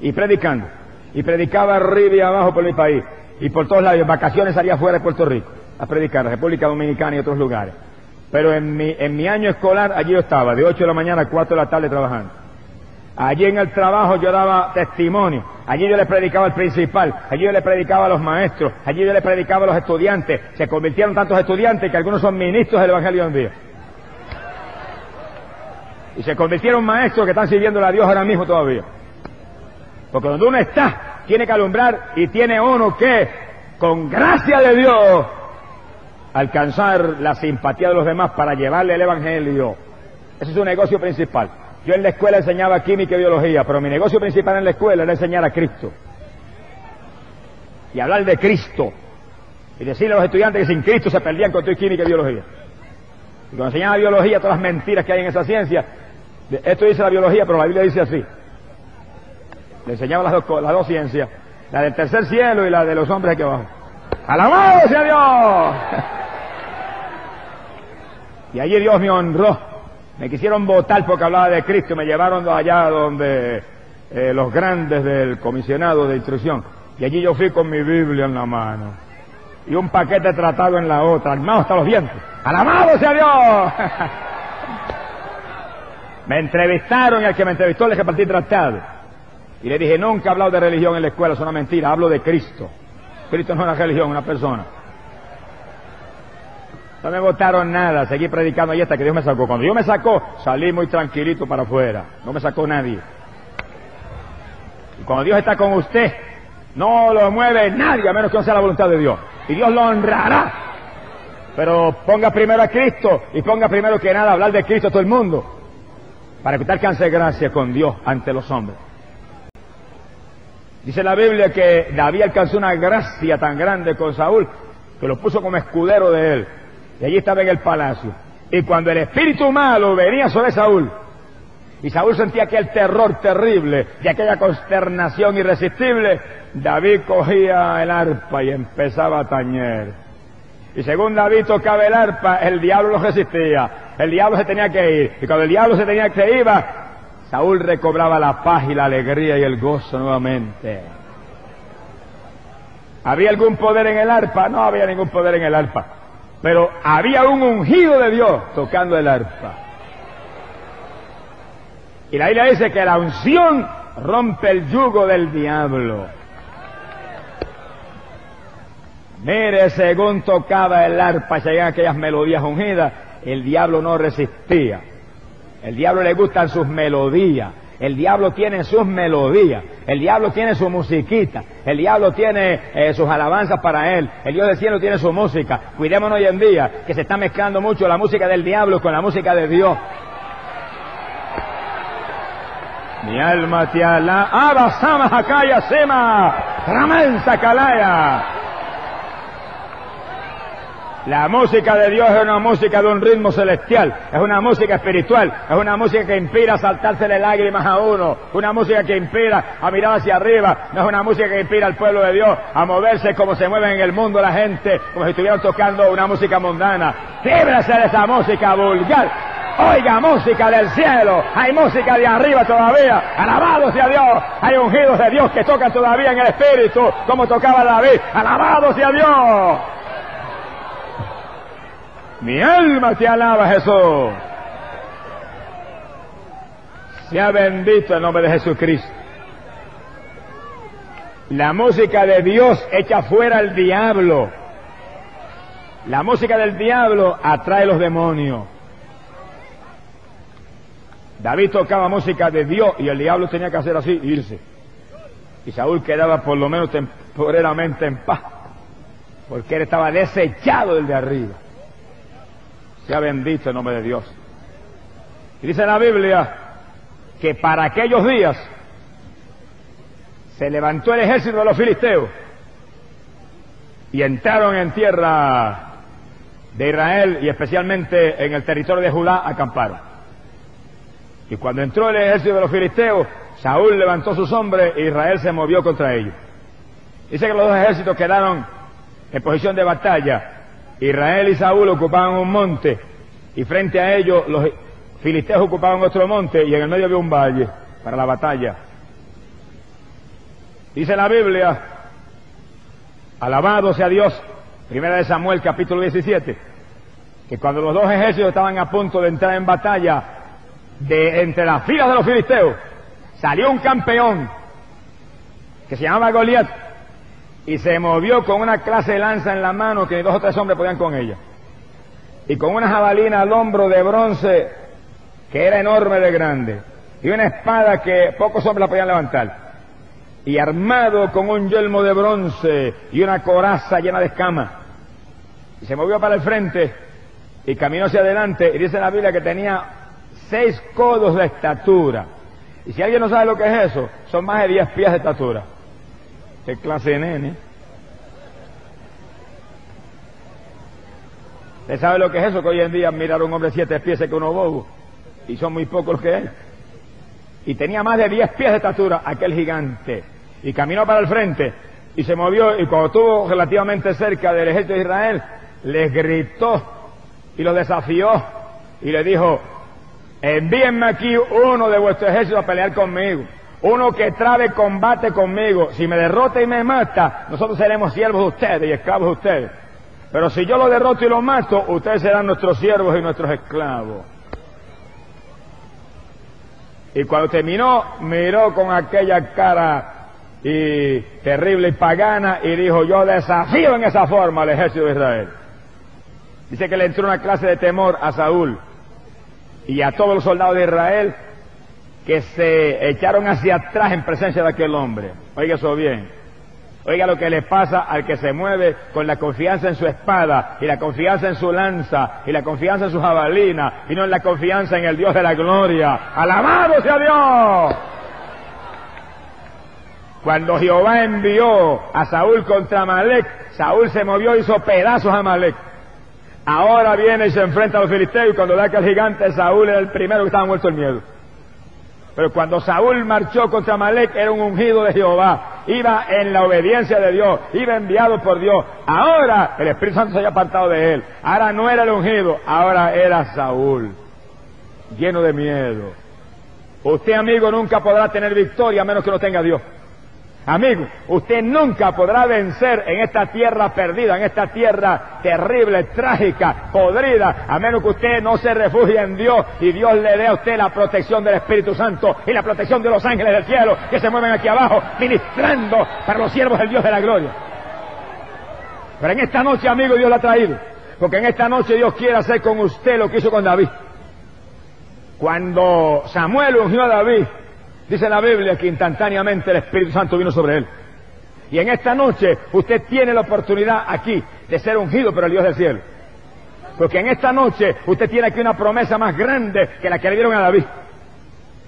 y predicando. Y predicaba arriba y abajo por mi país. Y por todos lados. Vacaciones salía fuera de Puerto Rico a predicar, República Dominicana y otros lugares. Pero en mi, en mi año escolar allí yo estaba, de 8 de la mañana a 4 de la tarde trabajando. Allí en el trabajo yo daba testimonio. Allí yo le predicaba al principal. Allí yo le predicaba a los maestros. Allí yo le predicaba a los estudiantes. Se convirtieron tantos estudiantes que algunos son ministros del Evangelio hoy en día. Y se convirtieron maestros que están sirviendo a Dios ahora mismo todavía. Porque donde uno está, tiene que alumbrar y tiene uno que, con gracia de Dios, alcanzar la simpatía de los demás para llevarle el Evangelio. Ese es su negocio principal. Yo en la escuela enseñaba química y biología, pero mi negocio principal en la escuela era enseñar a Cristo. Y hablar de Cristo. Y decirle a los estudiantes que sin Cristo se perdían con tu química y biología. Y cuando enseñaba biología, todas las mentiras que hay en esa ciencia, esto dice la biología, pero la Biblia dice así. Le enseñaba las dos, las dos ciencias, la del tercer cielo y la de los hombres aquí abajo. ¡Alabado sea Dios! Y allí Dios me honró. Me quisieron votar porque hablaba de Cristo me llevaron allá donde eh, los grandes del comisionado de instrucción. Y allí yo fui con mi Biblia en la mano. Y un paquete tratado en la otra, armado hasta los dientes. ¡Alabado sea Dios! me entrevistaron y al que me entrevistó le repartí tratado. Y le dije, nunca he hablado de religión en la escuela, es una mentira, hablo de Cristo. Cristo no es una religión, es una persona. No me votaron nada, seguí predicando ahí hasta que Dios me sacó. Cuando Dios me sacó, salí muy tranquilito para afuera. No me sacó nadie. Y cuando Dios está con usted, no lo mueve nadie a menos que no sea la voluntad de Dios. Y Dios lo honrará. Pero ponga primero a Cristo y ponga primero que nada hablar de Cristo a todo el mundo. Para que usted alcance gracia con Dios ante los hombres. Dice la Biblia que David alcanzó una gracia tan grande con Saúl que lo puso como escudero de él. Y allí estaba en el palacio. Y cuando el espíritu malo venía sobre Saúl, y Saúl sentía aquel terror terrible y aquella consternación irresistible, David cogía el arpa y empezaba a tañer. Y según David tocaba el arpa, el diablo lo resistía. El diablo se tenía que ir. Y cuando el diablo se tenía que ir, Saúl recobraba la paz y la alegría y el gozo nuevamente. ¿Había algún poder en el arpa? No había ningún poder en el arpa. Pero había un ungido de Dios tocando el arpa. Y la Biblia dice que la unción rompe el yugo del diablo. Mire, según tocaba el arpa llegaban aquellas melodías ungidas, el diablo no resistía. El diablo le gustan sus melodías. El diablo tiene sus melodías, el diablo tiene su musiquita, el diablo tiene eh, sus alabanzas para él, el Dios del cielo tiene su música. Cuidémonos hoy en día que se está mezclando mucho la música del diablo con la música de Dios. Mi alma te ala, abasama hakaya sema, ramansa kalaya. La música de Dios es una música de un ritmo celestial, es una música espiritual, es una música que inspira a saltársele lágrimas a uno, una música que inspira a mirar hacia arriba, no es una música que inspira al pueblo de Dios a moverse como se mueve en el mundo la gente, como si estuvieran tocando una música mundana. Líbrese de esa música vulgar, Oiga música del cielo, hay música de arriba todavía, alabado sea Dios, hay ungidos de Dios que tocan todavía en el Espíritu, como tocaba David, alabado sea Dios. Mi alma te alaba Jesús. Sea bendito el nombre de Jesucristo. La música de Dios echa fuera al diablo. La música del diablo atrae los demonios. David tocaba música de Dios y el diablo tenía que hacer así, irse. Y Saúl quedaba por lo menos temporalmente en paz, porque él estaba desechado del de arriba. Sea bendito el nombre de Dios. Y dice la Biblia que para aquellos días se levantó el ejército de los filisteos y entraron en tierra de Israel y especialmente en el territorio de Judá acamparon. Y cuando entró el ejército de los filisteos, Saúl levantó sus hombres e Israel se movió contra ellos. Dice que los dos ejércitos quedaron en posición de batalla Israel y Saúl ocupaban un monte y frente a ellos los filisteos ocupaban otro monte y en el medio había un valle para la batalla. Dice la Biblia, alabado sea Dios, primera de Samuel capítulo 17, que cuando los dos ejércitos estaban a punto de entrar en batalla, de entre las filas de los filisteos, salió un campeón que se llamaba Goliat y se movió con una clase de lanza en la mano que ni dos o tres hombres podían con ella. Y con una jabalina al hombro de bronce que era enorme de grande. Y una espada que pocos hombres la podían levantar. Y armado con un yelmo de bronce y una coraza llena de escamas. Y se movió para el frente y caminó hacia adelante. Y dice la Biblia que tenía seis codos de estatura. Y si alguien no sabe lo que es eso, son más de diez pies de estatura. ¿Qué clase nene? ¿Usted sabe lo que es eso? Que hoy en día mirar a un hombre siete pies que uno bobo. Y son muy pocos los que es. Y tenía más de diez pies de estatura aquel gigante. Y caminó para el frente. Y se movió. Y cuando estuvo relativamente cerca del ejército de Israel, les gritó y los desafió. Y le dijo, envíenme aquí uno de vuestro ejército a pelear conmigo uno que trabe combate conmigo, si me derrota y me mata, nosotros seremos siervos de ustedes y esclavos de ustedes. Pero si yo lo derroto y lo mato, ustedes serán nuestros siervos y nuestros esclavos. Y cuando terminó, miró con aquella cara y terrible y pagana y dijo, yo desafío en esa forma al ejército de Israel. Dice que le entró una clase de temor a Saúl y a todos los soldados de Israel que se echaron hacia atrás en presencia de aquel hombre. Oiga eso bien. Oiga lo que le pasa al que se mueve con la confianza en su espada y la confianza en su lanza y la confianza en su jabalina y no en la confianza en el Dios de la gloria. Alabado sea Dios. Cuando Jehová envió a Saúl contra Amalek, Saúl se movió y hizo pedazos a Amalek. Ahora viene y se enfrenta a los filisteos y cuando ve que el gigante Saúl era el primero que estaba muerto el miedo. Pero cuando Saúl marchó contra Malek era un ungido de Jehová. Iba en la obediencia de Dios. Iba enviado por Dios. Ahora el Espíritu Santo se había apartado de él. Ahora no era el ungido. Ahora era Saúl. Lleno de miedo. Usted, amigo, nunca podrá tener victoria a menos que no tenga Dios. Amigo, usted nunca podrá vencer en esta tierra perdida, en esta tierra terrible, trágica, podrida, a menos que usted no se refugie en Dios y Dios le dé a usted la protección del Espíritu Santo y la protección de los ángeles del cielo que se mueven aquí abajo ministrando para los siervos del Dios de la gloria. Pero en esta noche, amigo, Dios la ha traído, porque en esta noche Dios quiere hacer con usted lo que hizo con David. Cuando Samuel ungió a David, Dice la Biblia que instantáneamente el Espíritu Santo vino sobre él. Y en esta noche usted tiene la oportunidad aquí de ser ungido por el Dios del cielo. Porque en esta noche usted tiene aquí una promesa más grande que la que le dieron a David.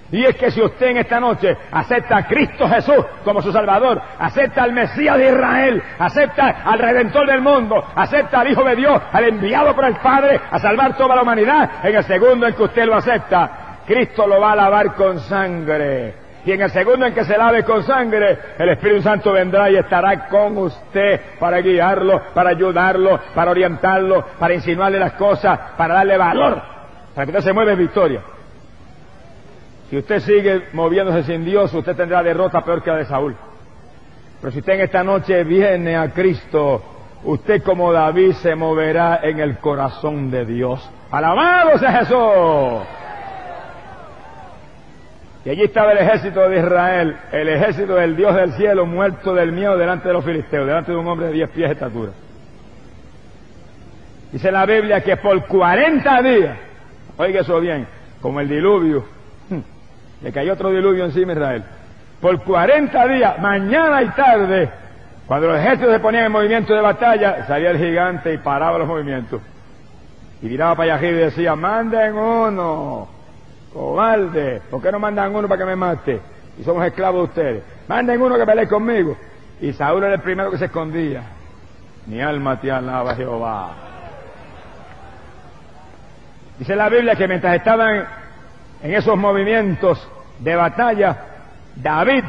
Y es que si usted en esta noche acepta a Cristo Jesús como su Salvador, acepta al Mesías de Israel, acepta al Redentor del mundo, acepta al Hijo de Dios, al enviado por el Padre a salvar toda la humanidad, en el segundo en que usted lo acepta, Cristo lo va a lavar con sangre. Y en el segundo en que se lave con sangre, el Espíritu Santo vendrá y estará con usted para guiarlo, para ayudarlo, para orientarlo, para insinuarle las cosas, para darle valor, para que usted se mueva en victoria. Si usted sigue moviéndose sin Dios, usted tendrá derrota peor que la de Saúl. Pero si usted en esta noche viene a Cristo, usted como David se moverá en el corazón de Dios. Alabado sea Jesús. Y allí estaba el ejército de Israel, el ejército del Dios del cielo, muerto del miedo delante de los filisteos, delante de un hombre de diez pies de estatura. Dice la Biblia que por 40 días, oiga eso bien, como el diluvio, le cayó otro diluvio encima a Israel. Por 40 días, mañana y tarde, cuando los ejércitos se ponían en movimiento de batalla, salía el gigante y paraba los movimientos. Y miraba para allá y decía, manden uno, cobarde, ¿por qué no mandan uno para que me mate? Y somos esclavos de ustedes. Manden uno que pelee conmigo. Y Saúl era el primero que se escondía. Mi alma te alaba Jehová. Dice la Biblia que mientras estaban en esos movimientos de batalla, David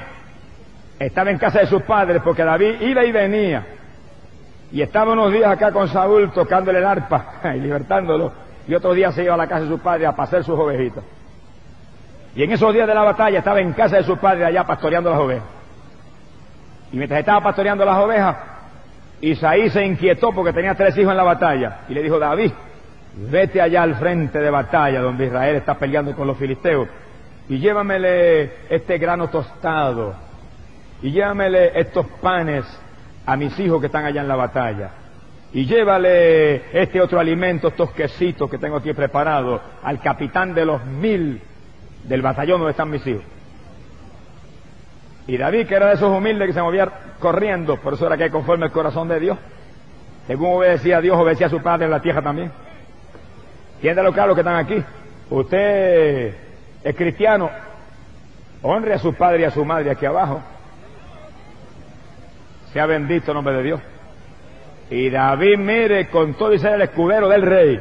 estaba en casa de sus padres porque David iba y venía. Y estaba unos días acá con Saúl tocándole el arpa y libertándolo. Y otros días se iba a la casa de sus padres a pasar sus ovejitas. Y en esos días de la batalla estaba en casa de sus padres allá pastoreando las ovejas. Y mientras estaba pastoreando las ovejas, Isaí se inquietó porque tenía tres hijos en la batalla. Y le dijo, David, vete allá al frente de batalla donde Israel está peleando con los filisteos y llévamele este grano tostado y llévamele estos panes a mis hijos que están allá en la batalla y llévale este otro alimento, estos quesitos que tengo aquí preparados al capitán de los mil del batallón donde están mis hijos. Y David, que era de esos humildes que se movía corriendo, por eso era que conforme el corazón de Dios, según obedecía a Dios, obedecía a su padre en la tierra también. lo claro que están aquí. Usted es cristiano, honre a su padre y a su madre aquí abajo. Sea bendito el nombre de Dios. Y David, mire, con todo y ser el escudero del rey,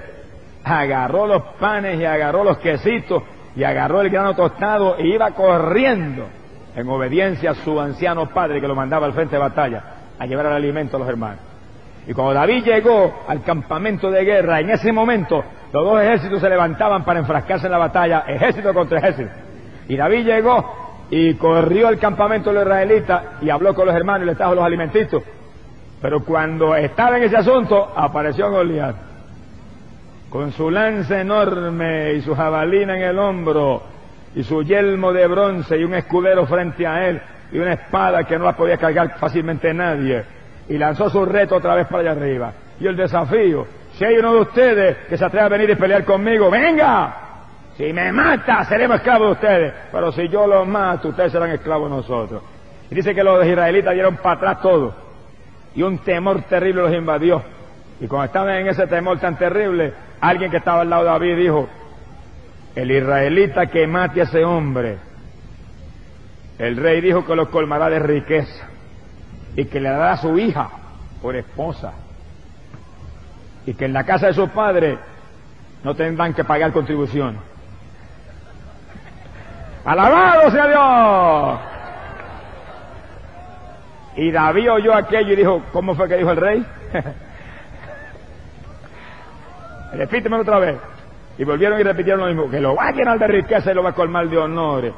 agarró los panes y agarró los quesitos y agarró el grano tostado y iba corriendo en obediencia a su anciano padre que lo mandaba al frente de batalla a llevar el alimento a los hermanos. Y cuando David llegó al campamento de guerra, en ese momento los dos ejércitos se levantaban para enfrascarse en la batalla, ejército contra ejército. Y David llegó y corrió al campamento de los israelitas y habló con los hermanos y les trajo los alimentitos. Pero cuando estaba en ese asunto, apareció Goliat, con su lanza enorme y su jabalina en el hombro, y su yelmo de bronce y un escudero frente a él, y una espada que no la podía cargar fácilmente nadie y lanzó su reto otra vez para allá arriba. Y el desafío, si hay uno de ustedes que se atreve a venir y pelear conmigo, venga. Si me mata, seremos esclavos de ustedes. Pero si yo los mato, ustedes serán esclavos nosotros. Y dice que los israelitas dieron para atrás todo. Y un temor terrible los invadió. Y cuando estaban en ese temor tan terrible, alguien que estaba al lado de David dijo, el israelita que mate a ese hombre, el rey dijo que lo colmará de riqueza y que le dará a su hija por esposa y que en la casa de su padre no tendrán que pagar contribución. Alabado sea Dios. Y David oyó aquello y dijo, ¿cómo fue que dijo el rey? Repíteme otra vez. Y volvieron y repitieron lo mismo, que lo va a llenar de riqueza y lo va a colmar de honores.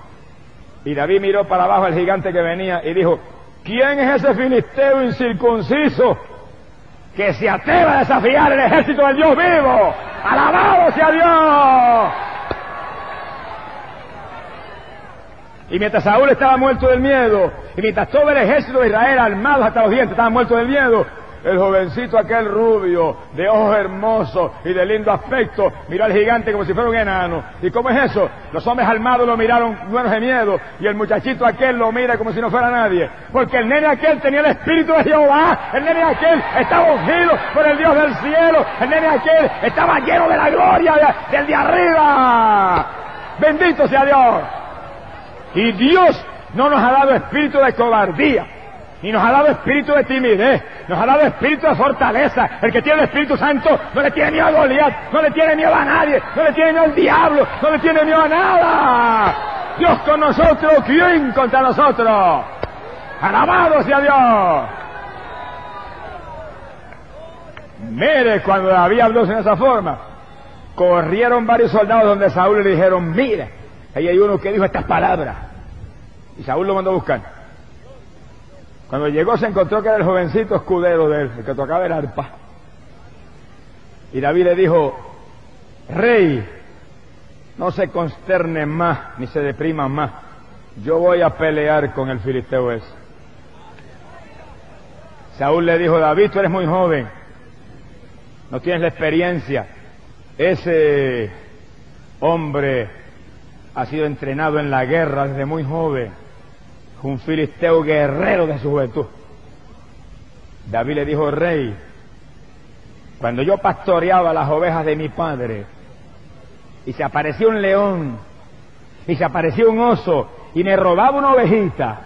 Y David miró para abajo al gigante que venía y dijo, ¿Quién es ese filisteo incircunciso que se atreva a desafiar el ejército del Dios vivo? ¡Alabado sea Dios! Y mientras Saúl estaba muerto del miedo, y mientras todo el ejército de Israel, armado hasta los dientes, estaba muerto del miedo, el jovencito aquel rubio, de ojos hermosos y de lindo aspecto, miró al gigante como si fuera un enano. ¿Y cómo es eso? Los hombres armados lo miraron buenos de miedo y el muchachito aquel lo mira como si no fuera nadie. Porque el nene aquel tenía el espíritu de Jehová, el nene aquel estaba ungido por el Dios del cielo, el nene aquel estaba lleno de la gloria del de arriba. Bendito sea Dios. Y Dios no nos ha dado espíritu de cobardía, ni nos ha dado espíritu de timidez, nos ha dado espíritu de fortaleza. El que tiene el Espíritu Santo no le tiene miedo a Goliat, no le tiene miedo a nadie, no le tiene miedo al diablo, no le tiene miedo a nada. Dios con nosotros, ¿quién contra nosotros? Alabado sea Dios. Mire, cuando David habló en esa forma, corrieron varios soldados donde Saúl le dijeron, mire, ahí hay uno que dijo estas palabras. Y Saúl lo mandó a buscar. Cuando llegó se encontró que era el jovencito escudero de él, el que tocaba el arpa. Y David le dijo, rey, no se consterne más, ni se deprima más. Yo voy a pelear con el filisteo ese. Saúl le dijo, David, tú eres muy joven, no tienes la experiencia. Ese hombre ha sido entrenado en la guerra desde muy joven un filisteo guerrero de su juventud. David le dijo, rey, cuando yo pastoreaba las ovejas de mi padre, y se apareció un león, y se apareció un oso, y me robaba una ovejita,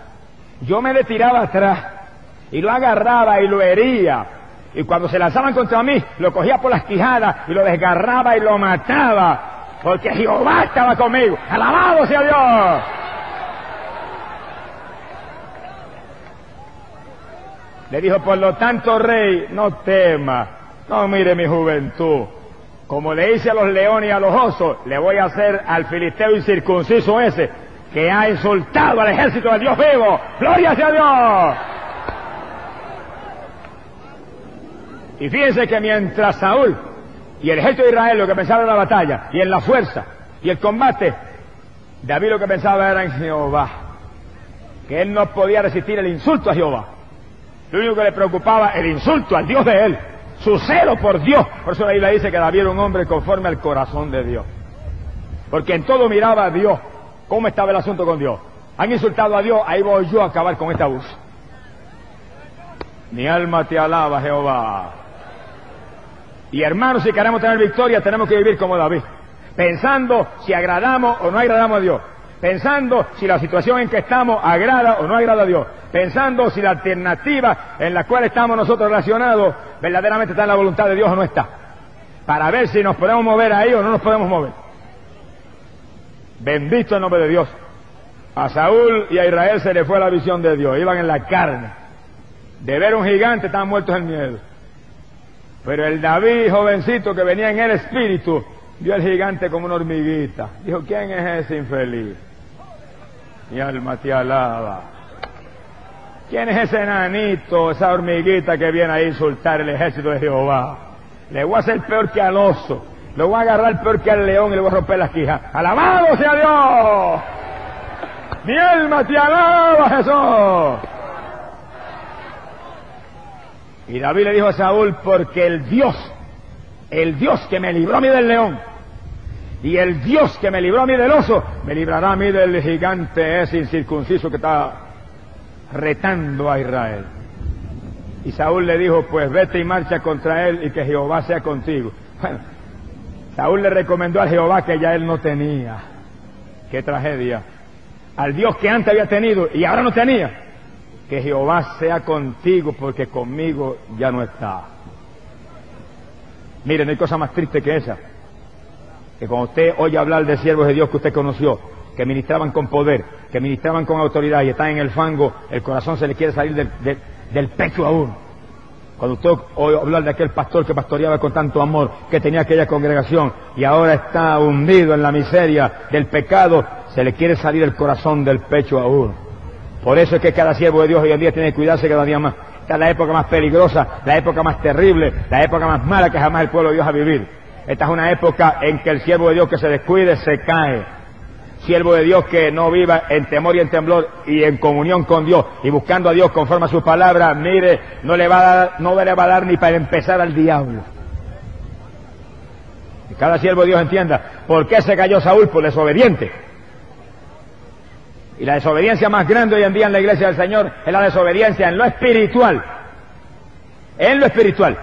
yo me le tiraba atrás, y lo agarraba y lo hería, y cuando se lanzaban contra mí, lo cogía por las quijadas, y lo desgarraba y lo mataba, porque Jehová estaba conmigo. Alabado sea Dios. Le dijo, por lo tanto, rey, no tema, no mire mi juventud. Como le hice a los leones y a los osos, le voy a hacer al filisteo incircunciso ese, que ha insultado al ejército de Dios vivo. ¡Gloria sea Dios! Y fíjense que mientras Saúl y el ejército de Israel lo que pensaba en la batalla y en la fuerza y el combate, David lo que pensaba era en Jehová, que él no podía resistir el insulto a Jehová. Lo único que le preocupaba el insulto al Dios de él, su celo por Dios. Por eso la Biblia dice que David era un hombre conforme al corazón de Dios. Porque en todo miraba a Dios. ¿Cómo estaba el asunto con Dios? Han insultado a Dios, ahí voy yo a acabar con esta abuso. Mi alma te alaba, Jehová. Y hermanos, si queremos tener victoria, tenemos que vivir como David, pensando si agradamos o no agradamos a Dios pensando si la situación en que estamos agrada o no agrada a Dios, pensando si la alternativa en la cual estamos nosotros relacionados verdaderamente está en la voluntad de Dios o no está, para ver si nos podemos mover ahí o no nos podemos mover. Bendito el nombre de Dios. A Saúl y a Israel se le fue la visión de Dios, iban en la carne. De ver un gigante estaban muertos en miedo. Pero el David jovencito que venía en el espíritu vio al gigante como una hormiguita. Dijo, ¿quién es ese infeliz? Mi alma te alaba. ¿Quién es ese enanito, esa hormiguita que viene a insultar el ejército de Jehová? Le voy a hacer peor que al oso. Le voy a agarrar peor que al león y le voy a romper las quijas. ¡Alabado sea Dios! Mi alma te alaba, Jesús. Y David le dijo a Saúl, porque el Dios, el Dios que me libró a mí del león, y el Dios que me libró a mí del oso, me librará a mí del gigante ese incircunciso que está retando a Israel. Y Saúl le dijo, pues vete y marcha contra él y que Jehová sea contigo. Bueno, Saúl le recomendó a Jehová que ya él no tenía. Qué tragedia. Al Dios que antes había tenido y ahora no tenía. Que Jehová sea contigo porque conmigo ya no está. Miren, no hay cosa más triste que esa que cuando usted oye hablar de siervos de Dios que usted conoció, que ministraban con poder, que ministraban con autoridad y están en el fango, el corazón se le quiere salir del, pecho aún. Cuando usted oye hablar de aquel pastor que pastoreaba con tanto amor, que tenía aquella congregación y ahora está hundido en la miseria del pecado, se le quiere salir el corazón del pecho aún. Por eso es que cada siervo de Dios hoy en día tiene que cuidarse cada día más. Esta es la época más peligrosa, la época más terrible, la época más mala que jamás el pueblo de Dios ha vivido. Esta es una época en que el siervo de Dios que se descuide se cae. Siervo de Dios que no viva en temor y en temblor y en comunión con Dios y buscando a Dios conforme a su palabra, mire, no le va a dar, no le va a dar ni para empezar al diablo. Y cada siervo de Dios entienda por qué se cayó Saúl por desobediente. Y la desobediencia más grande hoy en día en la iglesia del Señor es la desobediencia en lo espiritual. En lo espiritual.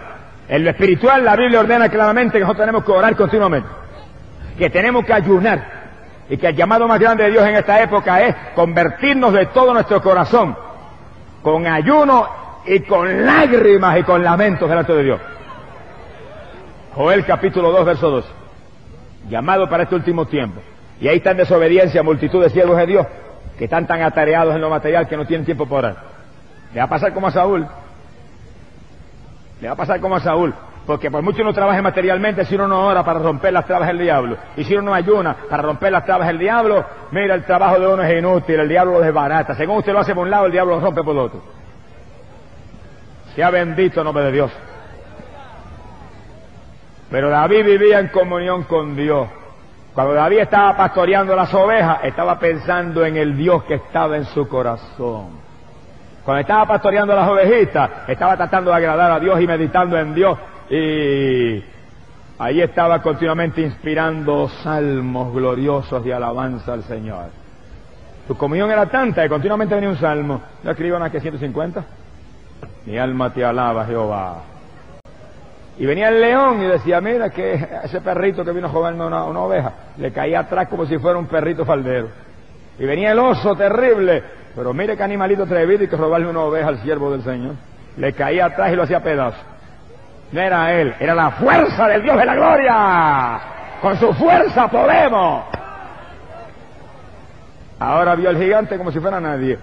En lo espiritual la Biblia ordena claramente que nosotros tenemos que orar continuamente, que tenemos que ayunar, Y que el llamado más grande de Dios en esta época es convertirnos de todo nuestro corazón, con ayuno y con lágrimas y con lamentos delante de Dios. Joel capítulo 2, verso 2. Llamado para este último tiempo. Y ahí está en desobediencia multitud de siervos de Dios que están tan atareados en lo material que no tienen tiempo para orar. Le va a pasar como a Saúl. Le va a pasar como a Saúl. Porque por mucho uno trabaje materialmente, si uno no ora para romper las trabas del diablo, y si uno no ayuna para romper las trabas del diablo, mira, el trabajo de uno es inútil, el diablo lo desbarata. Según usted lo hace por un lado, el diablo lo rompe por el otro. Sea bendito el nombre de Dios. Pero David vivía en comunión con Dios. Cuando David estaba pastoreando las ovejas, estaba pensando en el Dios que estaba en su corazón. Cuando estaba pastoreando las ovejitas, estaba tratando de agradar a Dios y meditando en Dios. Y ahí estaba continuamente inspirando salmos gloriosos de alabanza al Señor. Su comunión era tanta que continuamente venía un salmo. ¿No escriban aquí 150? Mi alma te alaba, Jehová. Y venía el león y decía, mira que ese perrito que vino jugando una, una oveja, le caía atrás como si fuera un perrito faldero. Y venía el oso terrible, pero mire qué animalito atrevido y que robarle una oveja al siervo del Señor. Le caía atrás y lo hacía pedazos. No era él, era la fuerza del Dios de la gloria. Con su fuerza podemos. Ahora vio al gigante como si fuera nadie.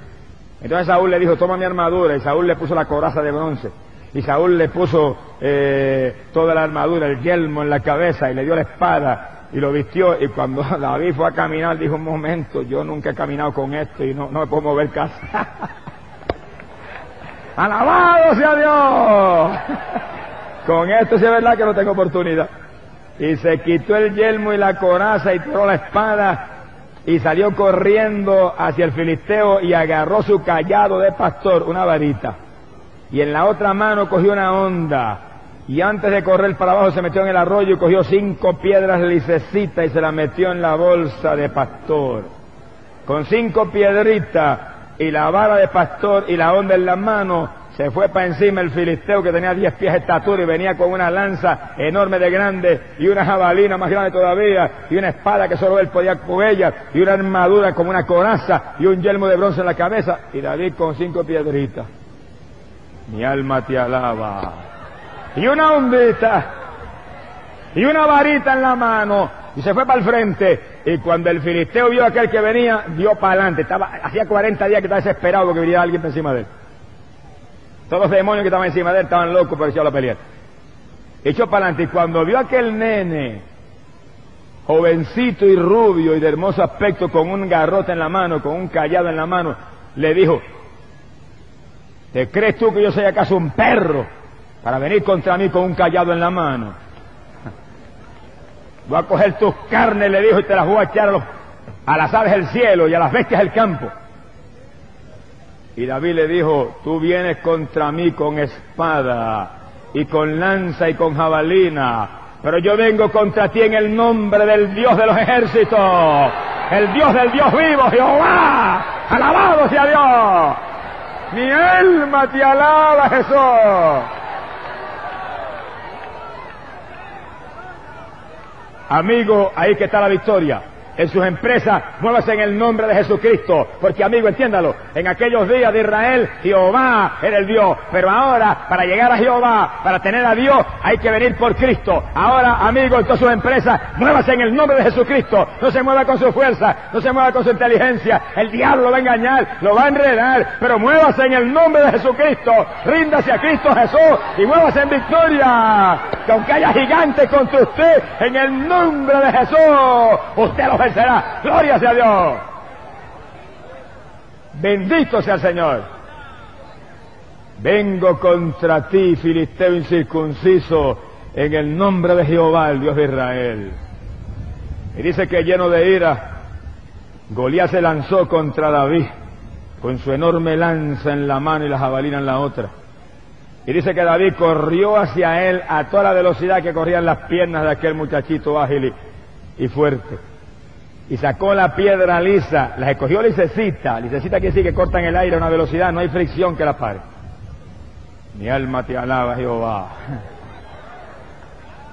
Entonces Saúl le dijo, toma mi armadura. Y Saúl le puso la coraza de bronce. Y Saúl le puso eh, toda la armadura, el yelmo en la cabeza y le dio la espada y lo vistió. Y cuando David fue a caminar, dijo un momento, yo nunca he caminado con esto y no, no me puedo mover casi. Alabado sea Dios. con esto sí es verdad que no tengo oportunidad. Y se quitó el yelmo y la coraza y tiró la espada y salió corriendo hacia el filisteo y agarró su callado de pastor, una varita y en la otra mano cogió una onda y antes de correr para abajo se metió en el arroyo y cogió cinco piedras licecitas y se las metió en la bolsa de pastor. Con cinco piedritas y la vara de pastor y la onda en la mano, se fue para encima el filisteo que tenía diez pies de estatura y venía con una lanza enorme de grande y una jabalina más grande todavía y una espada que solo él podía con y una armadura como una coraza y un yelmo de bronce en la cabeza y David con cinco piedritas. Mi alma te alaba. Y una ondita. Y una varita en la mano. Y se fue para el frente. Y cuando el filisteo vio a aquel que venía, dio para adelante. Estaba, hacía 40 días que estaba desesperado porque viniera alguien encima de él. Todos los demonios que estaban encima de él estaban locos por echarlo a pelear. Echó para adelante. Y cuando vio a aquel nene, jovencito y rubio y de hermoso aspecto, con un garrote en la mano, con un callado en la mano, le dijo, ¿Te crees tú que yo soy acaso un perro para venir contra mí con un callado en la mano? Voy a coger tus carnes, le dijo, y te las voy a echar a, las aves del cielo y a las bestias del campo. Y David le dijo, tú vienes contra mí con espada y con lanza y con jabalina, pero yo vengo contra ti en el nombre del Dios de los ejércitos, el Dios del Dios vivo, Jehová, alabado sea Dios. Mi alma te alaba, Jesús. Amigo, ahí que está la victoria en sus empresas, muévase en el nombre de Jesucristo. Porque amigo, entiéndalo, en aquellos días de Israel, Jehová era el Dios. Pero ahora, para llegar a Jehová, para tener a Dios, hay que venir por Cristo. Ahora, amigo, en todas sus empresas, muévase en el nombre de Jesucristo. No se mueva con su fuerza, no se mueva con su inteligencia. El diablo lo va a engañar, lo va a enredar. Pero muévase en el nombre de Jesucristo. Ríndase a Cristo Jesús y muévase en victoria. Que aunque haya gigantes contra usted, en el nombre de Jesús, usted los será. Gloria sea Dios. Bendito sea el Señor. Vengo contra ti, filisteo incircunciso, en el nombre de Jehová, el Dios de Israel. Y dice que lleno de ira, Goliat se lanzó contra David con su enorme lanza en la mano y la jabalina en la otra. Y dice que David corrió hacia él a toda la velocidad que corrían las piernas de aquel muchachito ágil y fuerte y sacó la piedra lisa, la escogió lisecita, lisecita que sí que corta en el aire a una velocidad, no hay fricción que la pare. Mi alma te alaba, Jehová.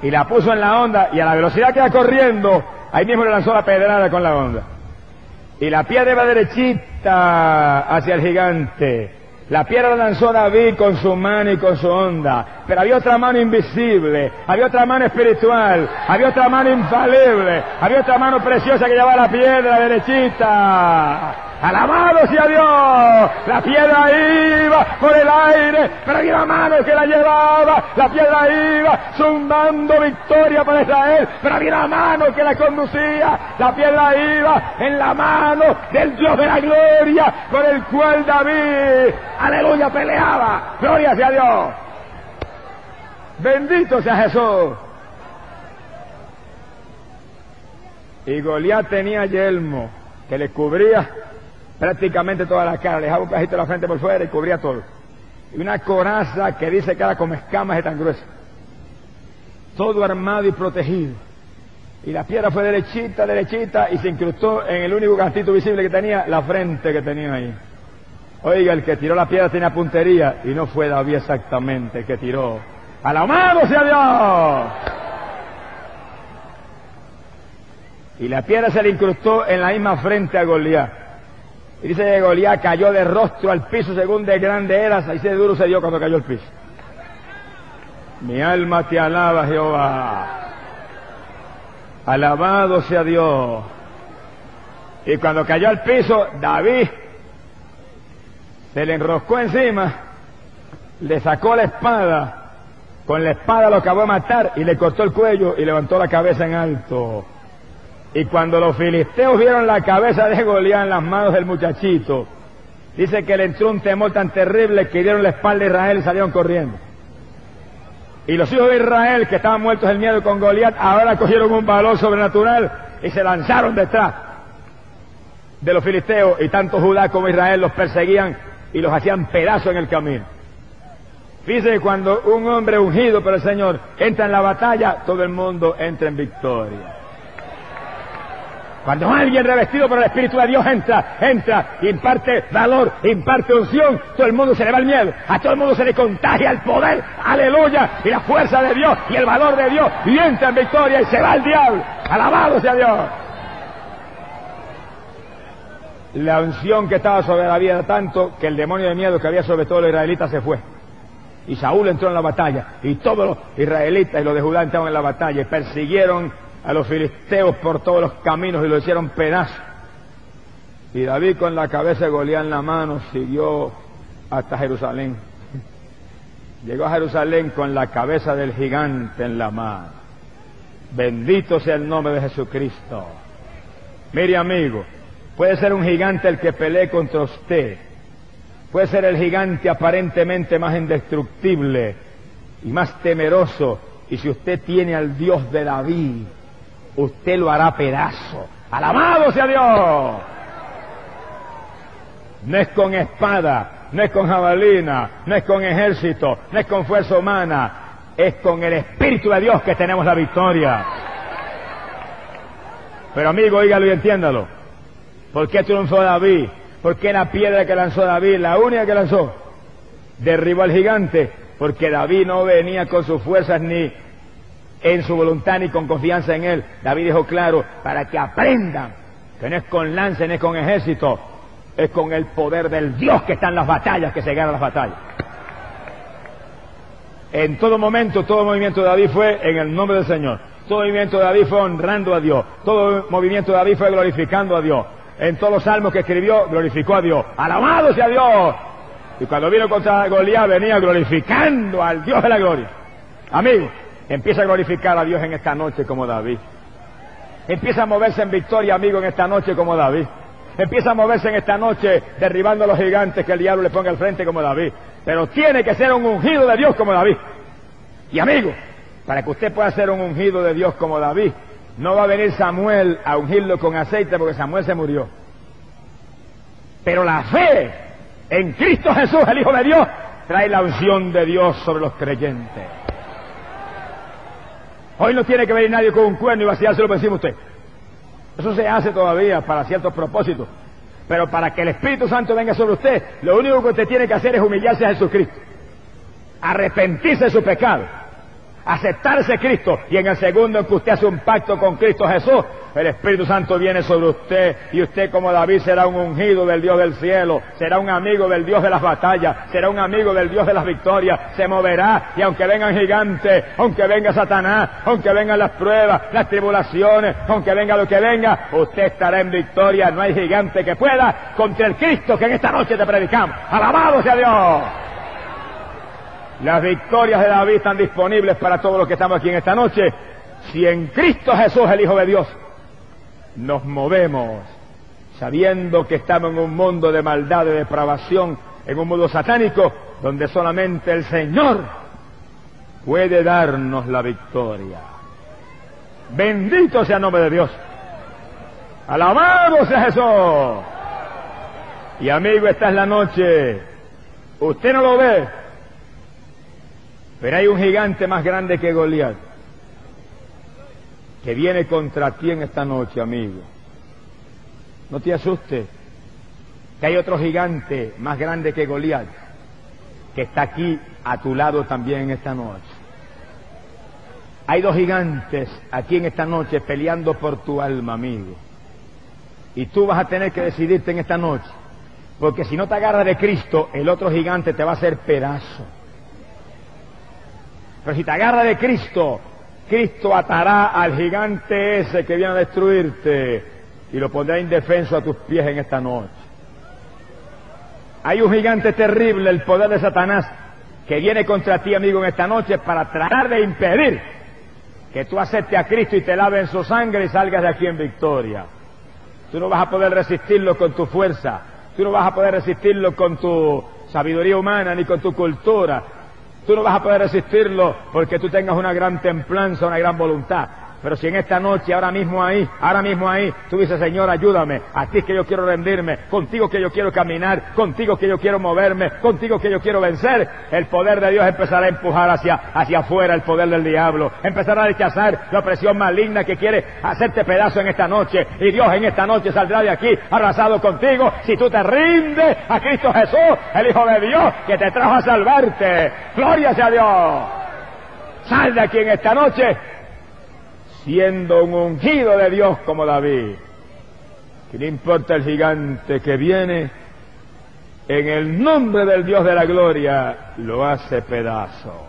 Y la puso en la onda y a la velocidad que va corriendo, Ahí mismo le lanzó la pedrada con la onda. Y la piedra iba derechita hacia el gigante. La piedra la lanzó David con su mano y con su onda, pero había otra mano invisible, había otra mano espiritual, había otra mano infalible, había otra mano preciosa que llevaba la piedra derechita. Alabado sea Dios. La piedra iba por el aire, pero había una mano que la llevaba. La piedra iba zumbando victoria para Israel, pero había una mano que la conducía. La piedra iba en la mano del Dios de la gloria, con el cual David, aleluya, peleaba. Gloria sea Dios. Bendito sea Jesús. Y Goliat tenía yelmo que le cubría prácticamente toda la cara, dejaba un pedacito de la frente por fuera y cubría todo. Y una coraza que dice que era como escamas de tan gruesa. Todo armado y protegido. Y la piedra fue derechita, derechita y se incrustó en el único cantito visible que tenía, la frente que tenía ahí. Oiga, el que tiró la piedra tenía puntería y no fue David exactamente el que tiró. ¡Alabado sea Dios! Y la piedra se le incrustó en la misma frente a Goliat. Y dice Goliat cayó de rostro al piso según de grande eras, así de duro se dio cuando cayó al piso. Mi alma te alaba, Jehová. Alabado sea Dios. Y cuando cayó al piso, David se le enroscó encima, le sacó la espada, con la espada lo acabó de matar y le cortó el cuello y levantó la cabeza en alto. Y cuando los filisteos vieron la cabeza de Goliat en las manos del muchachito, dice que le entró un temor tan terrible que dieron la espalda a Israel y salieron corriendo. Y los hijos de Israel, que estaban muertos del miedo con Goliat, ahora cogieron un valor sobrenatural y se lanzaron detrás de los filisteos. Y tanto Judá como Israel los perseguían y los hacían pedazos en el camino. Dice cuando un hombre ungido por el Señor entra en la batalla, todo el mundo entra en victoria. Cuando alguien revestido por el Espíritu de Dios entra, entra, imparte valor, imparte unción, todo el mundo se le va el miedo, a todo el mundo se le contagia el poder, aleluya, y la fuerza de Dios y el valor de Dios, y entra en victoria y se va el diablo. Alabado sea Dios. La unción que estaba sobre la vida era tanto que el demonio de miedo que había sobre todos los israelitas se fue. Y Saúl entró en la batalla, y todos los israelitas y los de Judá entraron en la batalla y persiguieron a los filisteos por todos los caminos y lo hicieron pedazos. Y David con la cabeza de Goliat en la mano siguió hasta Jerusalén. Llegó a Jerusalén con la cabeza del gigante en la mano. Bendito sea el nombre de Jesucristo. Mire amigo, puede ser un gigante el que pelee contra usted. Puede ser el gigante aparentemente más indestructible y más temeroso. Y si usted tiene al Dios de David, usted lo hará pedazo. Alabado sea Dios. No es con espada, no es con jabalina, no es con ejército, no es con fuerza humana, es con el Espíritu de Dios que tenemos la victoria. Pero amigo, oígalo y entiéndalo. ¿Por qué triunfó David? ¿Por qué la piedra que lanzó David, la única que lanzó, derribó al gigante? Porque David no venía con sus fuerzas ni en su voluntad ni con confianza en él. David dijo claro, para que aprendan que no es con lance, no es con ejército, es con el poder del Dios que está en las batallas, que se gana las batallas. En todo momento, todo movimiento de David fue en el nombre del Señor. Todo movimiento de David fue honrando a Dios. Todo movimiento de David fue glorificando a Dios. En todos los salmos que escribió, glorificó a Dios. Alabado sea Dios. Y cuando vino contra Goliat, venía glorificando al Dios de la gloria. Amigos, Empieza a glorificar a Dios en esta noche como David. Empieza a moverse en victoria, amigo, en esta noche como David. Empieza a moverse en esta noche derribando a los gigantes que el diablo le ponga al frente como David. Pero tiene que ser un ungido de Dios como David. Y amigo, para que usted pueda ser un ungido de Dios como David, no va a venir Samuel a ungirlo con aceite porque Samuel se murió. Pero la fe en Cristo Jesús, el Hijo de Dios, trae la unción de Dios sobre los creyentes. Hoy no tiene que venir nadie con un cuerno y vaciárselo por encima usted. Eso se hace todavía para ciertos propósitos. Pero para que el Espíritu Santo venga sobre usted, lo único que usted tiene que hacer es humillarse a Jesucristo. Arrepentirse de su pecado. Aceptarse Cristo. Y en el segundo en que usted hace un pacto con Cristo Jesús, El Espíritu Santo viene sobre usted y usted como David será un ungido del Dios del cielo, será un amigo del Dios de las batallas, será un amigo del Dios de las victorias, se moverá y aunque vengan gigantes, aunque venga Satanás, aunque vengan las pruebas, las tribulaciones, aunque venga lo que venga, usted estará en victoria. No hay gigante que pueda contra el Cristo que en esta noche te predicamos. Alabado sea Dios. Las victorias de David están disponibles para todos los que estamos aquí en esta noche. Si en Cristo Jesús, el Hijo de Dios, nos movemos sabiendo que estamos en un mundo de maldad, de depravación, en un mundo satánico, donde solamente el Señor puede darnos la victoria. Bendito sea el nombre de Dios. Alabado sea Jesús. Y amigo, esta es la noche. Usted no lo ve, pero hay un gigante más grande que Goliat que viene contra ti en esta noche, amigo. No te asustes, que hay otro gigante más grande que Goliat que está aquí a tu lado también en esta noche. Hay dos gigantes aquí en esta noche peleando por tu alma, amigo. Y tú vas a tener que decidirte en esta noche. Porque si no te agarras de Cristo, el otro gigante te va a hacer pedazo. Pero si te agarras de Cristo, Cristo atará al gigante ese que viene a destruirte y lo pondrá indefenso a tus pies en esta noche. Hay un gigante terrible, el poder de Satanás, que viene contra ti, amigo, en esta noche para tratar de impedir que tú aceptes a Cristo y te lave en su sangre y salgas de aquí en victoria. Tú no vas a poder resistirlo con tu fuerza, tú no vas a poder resistirlo con tu sabiduría humana ni con tu cultura, Tú no vas a poder resistirlo porque tú tengas una gran templanza, una gran voluntad. Pero si en esta noche, ahora mismo ahí, ahora mismo ahí, tú dices, Señor, ayúdame, a ti que yo quiero rendirme, contigo que yo quiero caminar, contigo que yo quiero moverme, contigo que yo quiero vencer, el poder de Dios empezará a empujar hacia, hacia afuera el poder del diablo, empezará a rechazar la opresión maligna que quiere hacerte pedazo en esta noche, y Dios en esta noche saldrá de aquí arrasado contigo si tú te rindes a Cristo Jesús, el Hijo de Dios, que te trajo a salvarte. Gloria sea Dios. Sal de aquí en esta noche siendo un ungido de Dios como David. Que no importa el gigante que viene, en el nombre del Dios de la gloria lo hace pedazo.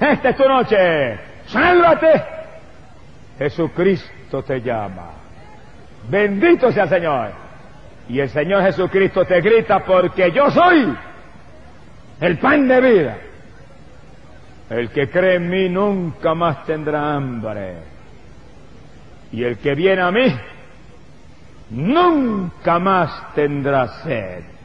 Esta es tu noche. Sálvate. Jesucristo te llama. Bendito sea el Señor. Y el Señor Jesucristo te grita porque yo soy el pan de vida. El que cree en mí nunca más tendrá hambre. Y el que viene a mí nunca más tendrá sed.